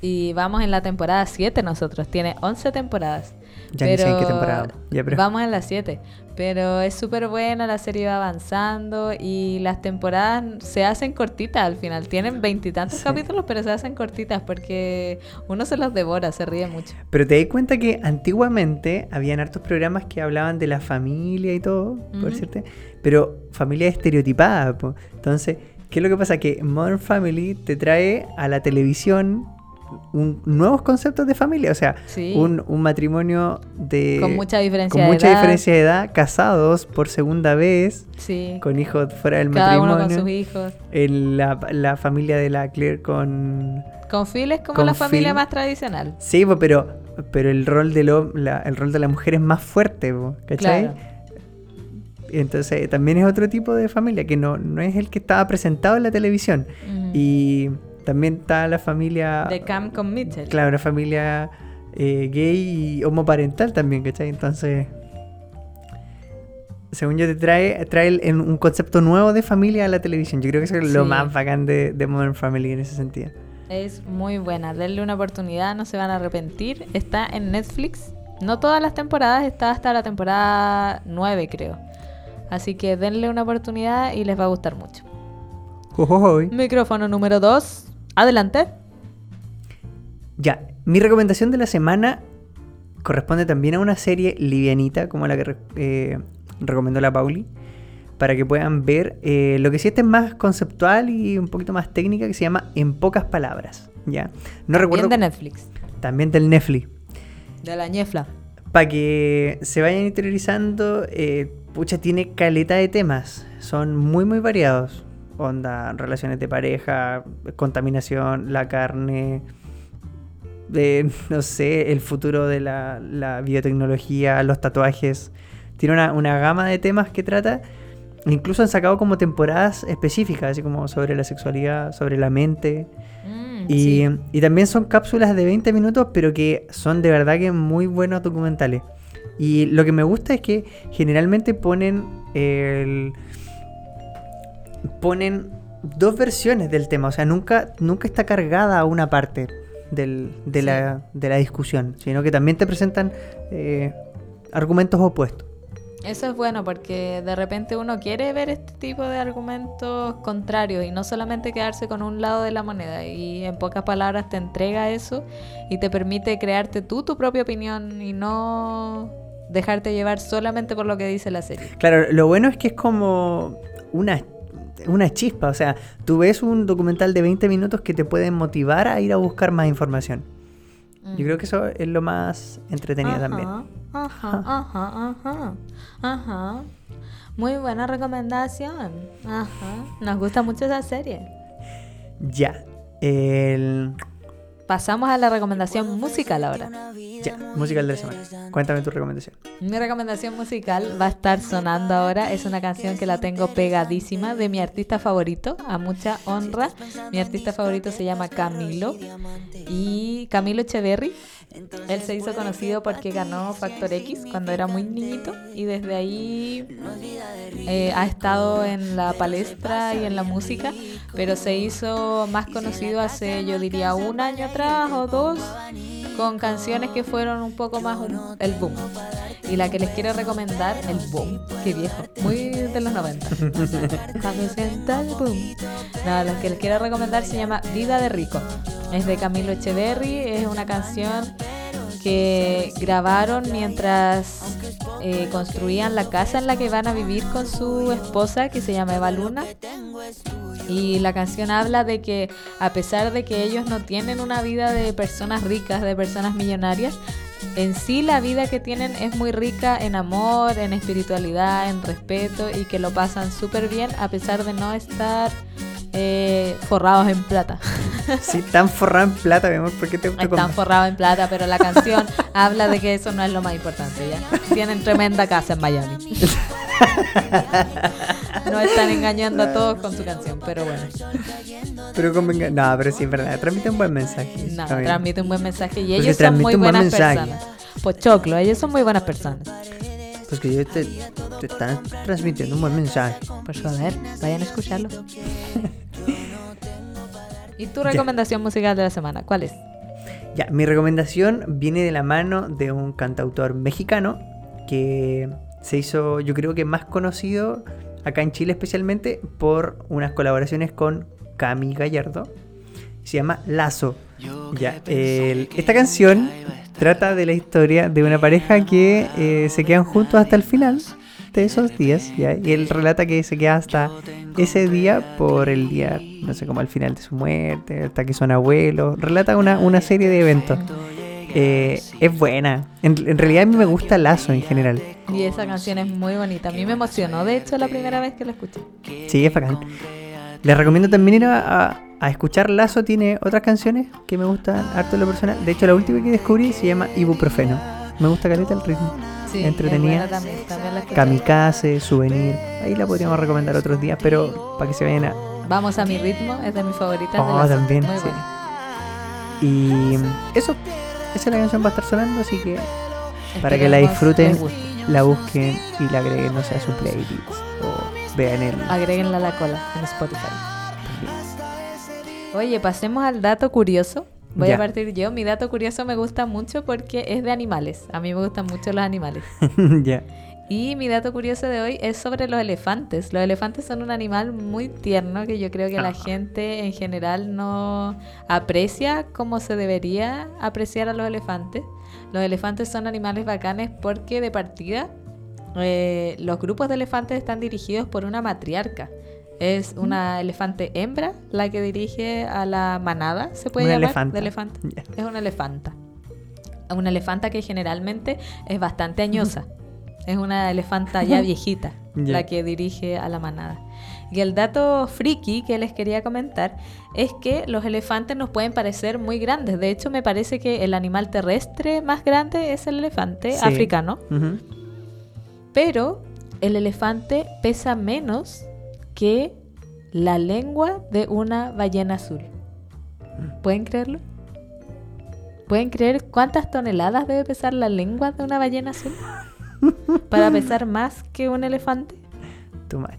Y vamos en la temporada 7 nosotros. Tiene 11 temporadas.
Ya ni sé en qué temporada. Ya, pero-
Vamos en la 7. Pero es súper buena, la serie va avanzando y las temporadas se hacen cortitas al final. Tienen veintitantos
Sí.
capítulos, pero se hacen cortitas porque uno se los devora, se ríe mucho.
Pero te das cuenta que antiguamente habían hartos programas que hablaban de la familia y todo, por decirte, pero familia estereotipada. po. Entonces, ¿qué es lo que pasa? Que Modern Family te trae a la televisión un- nuevos conceptos de familia. O sea,
Sí.
un, un matrimonio de.
Con mucha diferencia
con
de
mucha
edad.
diferencia de edad, casados por segunda vez,
Sí.
con hijos fuera del
Cada uno
matrimonio.
con sus hijos.
en la, la familia de la Claire con.
Con Phil es como la familia más tradicional.
Sí, pero, pero el rol de lo, la, el rol de la mujer es más fuerte, ¿cachai?
Claro.
Entonces también es otro tipo de familia que no, no es el que estaba presentado en la televisión. Y también está la familia,
De Cam con Mitchell.
claro, una familia eh, gay y homoparental también, ¿cachai? Entonces, según yo te trae, trae un concepto nuevo de familia a la televisión. Yo creo que eso es lo más bacán de, de Modern Family en ese sentido.
Es muy buena, denle una oportunidad, no se van a arrepentir. Está en Netflix. No todas las temporadas, está hasta la temporada 9 creo. Así que denle una oportunidad y les va a gustar mucho. Micrófono número 2. Adelante.
Ya, mi recomendación de la semana corresponde también a una serie livianita como la que eh, recomendó la Pauli, para que puedan ver eh, lo que sí este es más conceptual y un poquito más técnica, que se llama En pocas palabras. Ya, no recuerdo.
Bien de Netflix.
También del Netflix.
De la ñefla.
Para que se vayan interiorizando, eh, pucha, tiene caleta de temas. Son muy, muy variados. Onda, relaciones de pareja, contaminación, la carne, de, no sé, el futuro de la, la biotecnología, los tatuajes. Tiene una, una gama de temas que trata. Incluso han sacado como temporadas específicas, así como sobre la sexualidad, sobre la mente.
Mm,
Y,
sí.
y también son cápsulas de 20 minutos, pero que son de verdad que muy buenos documentales. Y lo que me gusta es que generalmente ponen el ponen dos versiones del tema, o sea, nunca, nunca está cargada una parte del- de,
Sí.
la, de la discusión, sino que también te presentan eh, argumentos opuestos.
Eso es bueno porque de repente uno quiere ver este tipo de argumentos contrarios y no solamente quedarse con un lado de la moneda. Y en pocas palabras te entrega eso y te permite crearte tú tu propia opinión y no dejarte llevar solamente por lo que dice la serie.
Claro, lo bueno es que es como una, una chispa. O sea, tú ves un documental de 20 minutos que te puede motivar a ir a buscar más información. Yo creo que eso es lo más entretenido también.
Ajá, ajá, ajá, ajá. Muy buena recomendación. Ajá. Nos gusta mucho esa serie.
Ya. El...
Pasamos a la recomendación musical ahora.
Ya, musical de la semana. Cuéntame tu recomendación.
Mi recomendación musical va a estar sonando ahora. Es una canción que la tengo pegadísima de mi artista favorito, a mucha honra. Mi artista favorito se llama Camilo. Y Camilo Echeverry. Él se hizo conocido porque ganó Factor X cuando era muy niñito. Y desde ahí eh, ha estado en la palestra y en la música. Pero se hizo más conocido hace, yo diría, un año atrás o dos con canciones que fueron un poco más un- el boom. Y la que les quiero recomendar, el boom, qué viejo, muy de los 90. Cuando sienta el boom. No, la que les quiero recomendar se llama Vida de Rico. Es de Camilo Echeverry, es una canción que grabaron mientras eh, construían la casa en la que van a vivir con su esposa, que se llama Eva Luna. Y la canción habla de que a pesar de que ellos no tienen una vida de personas ricas, de personas millonarias, en sí la vida que tienen es muy rica en amor, en espiritualidad, en respeto y que lo pasan súper bien a pesar de no estar eh, forrados en plata.
Sí, tan forrado en plata, mi amor, ¿por qué te gusta
Están forrados en plata, pero la canción habla de que eso no es lo más importante, ¿ya? Tienen tremenda casa en Miami. No están engañando a todos con su canción, pero bueno.
Pero No, pero sí es verdad. Transmite un buen mensaje.
No, transmite un buen mensaje y
Porque
ellos son muy
buen
buenas
mensaje.
personas. Pochoclo, ellos son muy buenas personas.
Pues que ellos te, te están transmitiendo un buen mensaje.
Pues joder, vayan a escucharlo. ¿Y tu recomendación musical de la semana? ¿Cuál es?
Ya, mi recomendación viene de la mano de un cantautor mexicano que se hizo, yo creo que más conocido acá en Chile especialmente por unas colaboraciones con Cami Gallardo. Se llama Lazo. Ya, el- esta canción trata de la historia de una pareja que eh, se quedan juntos hasta el final de esos días. ¿ya? Y él relata que se queda hasta ese día por el día, no sé, como al final de su muerte, hasta que son abuelos. Relata una, una serie de eventos. Eh, es buena. En, en realidad a mí me gusta Lazo en general.
Y esa canción es muy bonita. A mí me emocionó, de hecho, la primera vez que la escuché.
Sí, es bacán. Les recomiendo también ir a, a- a escuchar Lazo. Tiene otras canciones que me gustan harto en lo personal. De hecho, la última que descubrí se llama Ibuprofeno. Me gusta caleta el ritmo.
Sí,
Entretenida.
también, también.
Kamikaze, Souvenir. Ahí la podríamos recomendar otros días, pero para que se vayan a...
Vamos a mi ritmo, es de mis favoritas.
Oh, también,
Muy
sí.
buena.
Y eso, esa es la canción va a estar sonando, así que para que la disfruten, la busquen y la agreguen, no sé, a su playlist o vean el...
Agréguenla a la cola en Spotify. Oye, pasemos al dato curioso. Voy
Ya.
a partir yo. Mi dato curioso me gusta mucho porque es de animales. A mí me gustan mucho los animales.
ya.
Y mi dato curioso de hoy es sobre los elefantes. Los elefantes son un animal muy tierno que yo creo que la
Ajá.
gente en general no aprecia como se debería apreciar a los elefantes. Los elefantes son animales bacanes porque de partida eh, los grupos de elefantes están dirigidos por una matriarca. Es una elefante hembra la que dirige a la manada, se puede
Una
llamar,
elefanta.
de elefante.
Ya.
Es una elefanta. Una elefanta que generalmente es bastante añosa. Es una elefanta ya viejita la que dirige a la manada. Y el dato friki que les quería comentar es que los elefantes nos pueden parecer muy grandes. De hecho, me parece que el animal terrestre más grande es el elefante
Sí.
africano. Pero el elefante pesa menos que la lengua de una ballena azul. ¿Pueden creerlo? ¿Pueden creer cuántas toneladas debe pesar la lengua de una ballena azul? Para pesar más que un elefante.
Too much.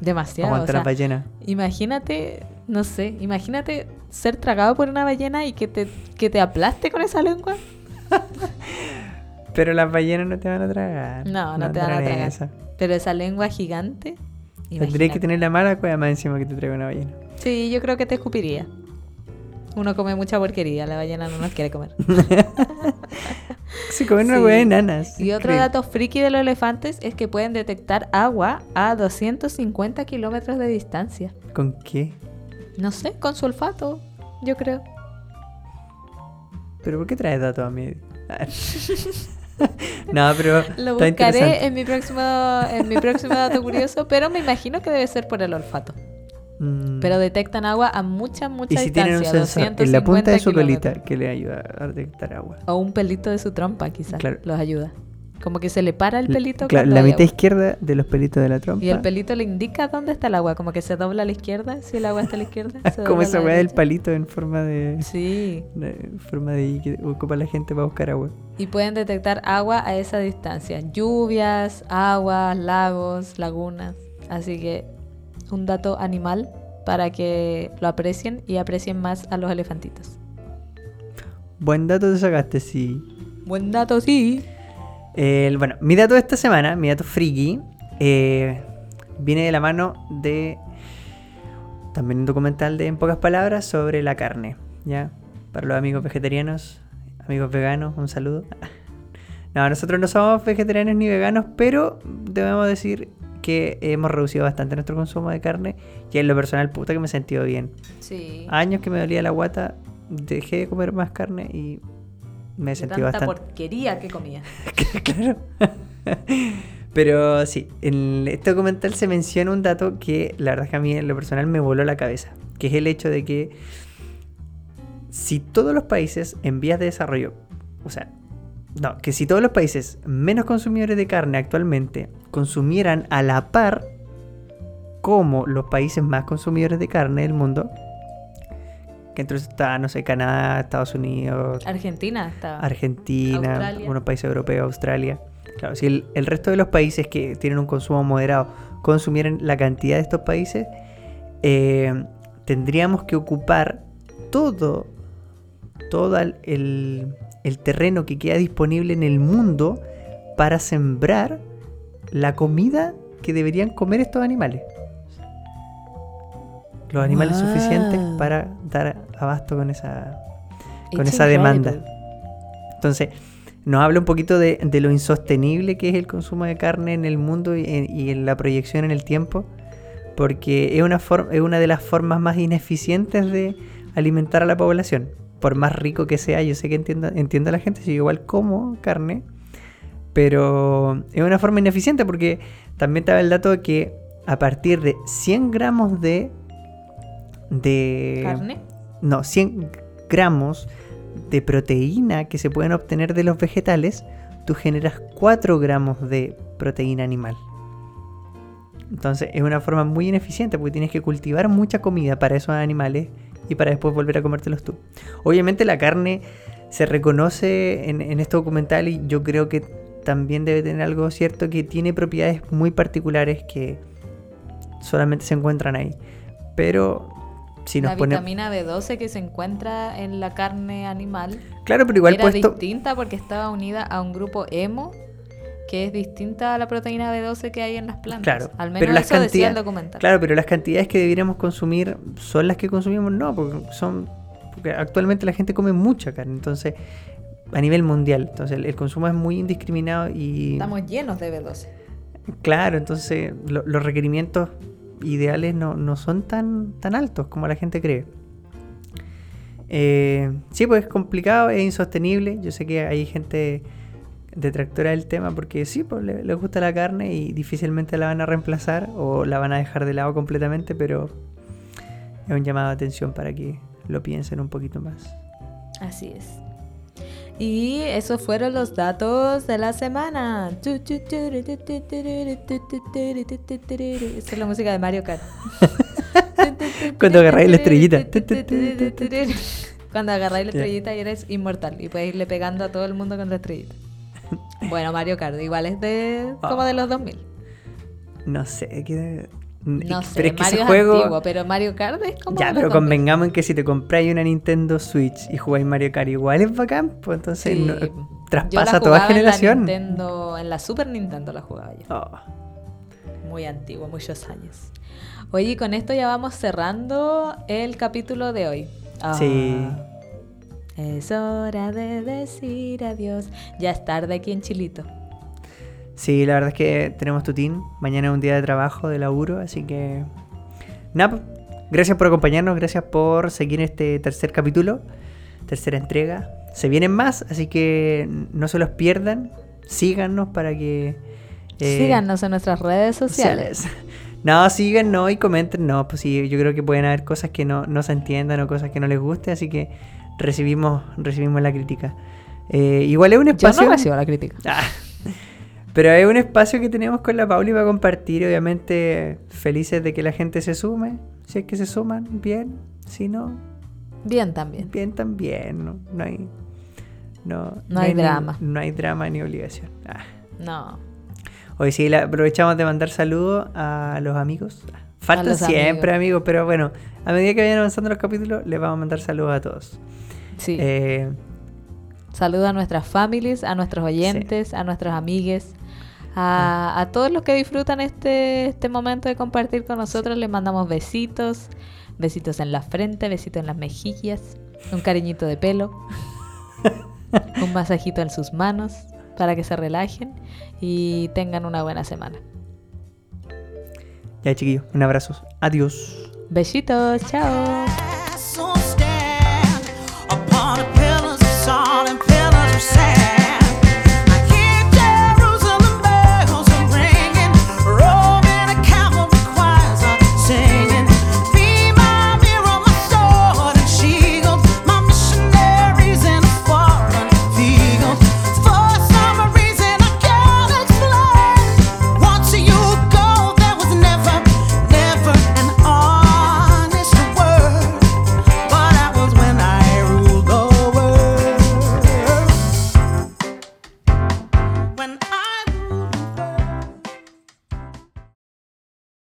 Demasiado. O sea,
ballena.
imagínate, no sé, imagínate ser tragado por una ballena y que te, que te aplaste con esa lengua.
Pero las ballenas no te van a tragar.
No, no te van a tragar.
esa.
Pero esa lengua gigante.
Tendrías que tener la mala cueva más encima que te traiga una ballena.
Sí, yo creo que te escupiría. Uno come mucha porquería, la ballena no nos quiere comer.
Se comen una
Sí.
hueá de nanas.
Y otro dato friki de los elefantes es que pueden detectar agua a 250 kilómetros de distancia.
¿Con qué?
No sé, con su olfato, yo creo.
¿Pero por qué traes datos a mí? no, pero
Lo buscaré en mi próximo en mi próximo dato curioso, pero me imagino que debe ser por el olfato.
Mm.
Pero detectan agua a mucha, mucha
y si
distancia.
tienen un sensor en la
250
punta de su
kilómetros.
colita que le ayuda a detectar agua.
O un pelito de su trompa, quizás.
Claro.
Los ayuda. Como que se le para el pelito.
claro, la mitad izquierda de los pelitos de la trompa.
Y el pelito le indica dónde está el agua. Como que se dobla a la izquierda. Si el agua está a la izquierda. se
Como esa weá del palito en forma de,
Sí.
de- forma de que ocupa la gente para buscar agua.
Y pueden detectar agua a esa distancia. Lluvias, aguas, lagos, lagunas. Así que un dato animal para que lo aprecien y aprecien más a los elefantitos.
Buen dato te sacaste, sí.
Buen dato, sí.
El- bueno, mi dato de esta semana, mi dato friki, eh, viene de la mano de también un documental de En pocas palabras sobre la carne. ¿Ya? Para los amigos vegetarianos, amigos veganos, un saludo. No, nosotros no somos vegetarianos ni veganos, pero debemos decir que hemos reducido bastante nuestro consumo de carne y en lo personal, puta que me he sentido bien.
Sí.
Años que me dolía la guata, dejé de comer más carne y me
De
sentido
tanta
bastante...
porquería que comía.
claro. Pero sí, en este documental se menciona un dato que la verdad es que a mí en lo personal me voló la cabeza, que es el hecho de que si todos los países en vías de desarrollo, o sea, no, que si todos los países menos consumidores de carne actualmente consumieran a la par como los países más consumidores de carne del mundo, que entonces está, no sé, Canadá, Estados Unidos,
Argentina.
Argentina,
Australia.
algunos países europeos, Australia. Claro, si el, el resto de los países que tienen un consumo moderado consumieran la cantidad de estos países, eh, tendríamos que ocupar todo, todo el- el terreno que queda disponible en el mundo para sembrar la comida que deberían comer estos animales. Los animales
Wow.
suficientes para dar abasto con esa, con
It's
esa demanda. Entonces, nos habla un poquito de, de lo insostenible que es el consumo de carne en el mundo y en, y en la proyección en el tiempo, porque es una, es una de las formas más ineficientes de alimentar a la población. Por más rico que sea, yo sé que entiendo, entiendo a la gente, si yo igual como carne, pero es una forma ineficiente porque también te da el dato de que a partir de 100 gramos de... de
¿Carne?
no, 100 gramos de proteína que se pueden obtener de los vegetales, tú generas 4 gramos de proteína animal. Entonces es una forma muy ineficiente porque tienes que cultivar mucha comida para esos animales y para después volver a comértelos tú. Obviamente la carne se reconoce en, en este documental y yo creo que también debe tener algo cierto que tiene propiedades muy particulares que solamente se encuentran ahí. Pero si nos
la
ponemos...
vitamina B12 que se encuentra en la carne animal
Claro, pero igual
era
puesto...
distinta porque estaba unida a un grupo hemo que es distinta a la proteína B12 que hay en las plantas.
Claro,
Al menos
pero las
eso decía el
cantidades-
documental.
Claro, pero las cantidades que deberíamos consumir son las que consumimos, no, porque son porque actualmente la gente come mucha carne, entonces a nivel mundial, entonces el, el consumo es muy indiscriminado y
Estamos llenos de B12.
claro, entonces lo- los requerimientos ideales no, no son tan tan altos como la gente cree. Eh, sí, pues es complicado, es insostenible. Yo sé que hay gente detractora del tema porque sí, pues le, les gusta la carne y difícilmente la van a reemplazar o la van a dejar de lado completamente, pero es un llamado de atención para que lo piensen un poquito más.
Así es. Y esos fueron los datos de la semana. Esa es la música de Mario Kart.
Cuando agarráis la estrellita.
Cuando agarráis la estrellita y eres inmortal y puedes irle pegando a todo el mundo con la estrellita. Bueno, Mario Kart, igual es de como de los 2000.
No sé, que,
No
pero
sé,
es que
Mario
ese
es
juego...
antiguo, pero Mario Kart es como
Ya, pero
2000.
convengamos en que si te compráis una Nintendo Switch y jugáis Mario Kart igual es bacán, pues entonces
Sí.
no-
Yo la
traspasa toda generación.
En la, Nintendo, en la Super Nintendo la jugaba yo.
Oh.
Muy antiguo, muchos años. Oye, y con esto ya vamos cerrando el capítulo de hoy. Ah,
Sí.
Es hora de decir adiós. Ya es tarde aquí en Chilito.
Sí, la verdad es que tenemos tutín. Mañana es un día de trabajo, de laburo, así que. Nada, pues, gracias por acompañarnos, gracias por seguir este tercer capítulo, tercera entrega. Se vienen más, así que no se los pierdan. Síganos para que. eh,
Síganos en nuestras redes sociales.
sociales. No, síganos y comenten. No, pues sí, yo creo que pueden haber cosas que no, no se entiendan o cosas que no les guste, así que recibimos, recibimos la crítica. Eh, igual es un
Yo
espacio.
no recibo la crítica.
Ah. Pero es un espacio que tenemos con la Pauli para compartir, obviamente felices de que la gente se sume. Si es que se suman, bien. Si no,
Bien también.
bien también. No, no hay. No,
No hay drama.
no hay drama ni obligación. Ah.
No.
Hoy sí, la- aprovechamos de mandar saludos a los amigos. Faltan
los
siempre
amigos.
amigos. pero bueno, a medida que vayan avanzando los capítulos, les vamos a mandar saludos a todos.
Sí.
Eh,
Saludo a nuestras families, a nuestros oyentes, a nuestros amigues, a, a todos los que disfrutan este, este momento de compartir con nosotros. Les mandamos besitos, besitos en la frente, besitos en las mejillas, un cariñito de pelo, un masajito en sus manos para que se relajen y tengan una buena semana.
ya, chiquillos, un abrazo. Adiós.
Besitos, chao.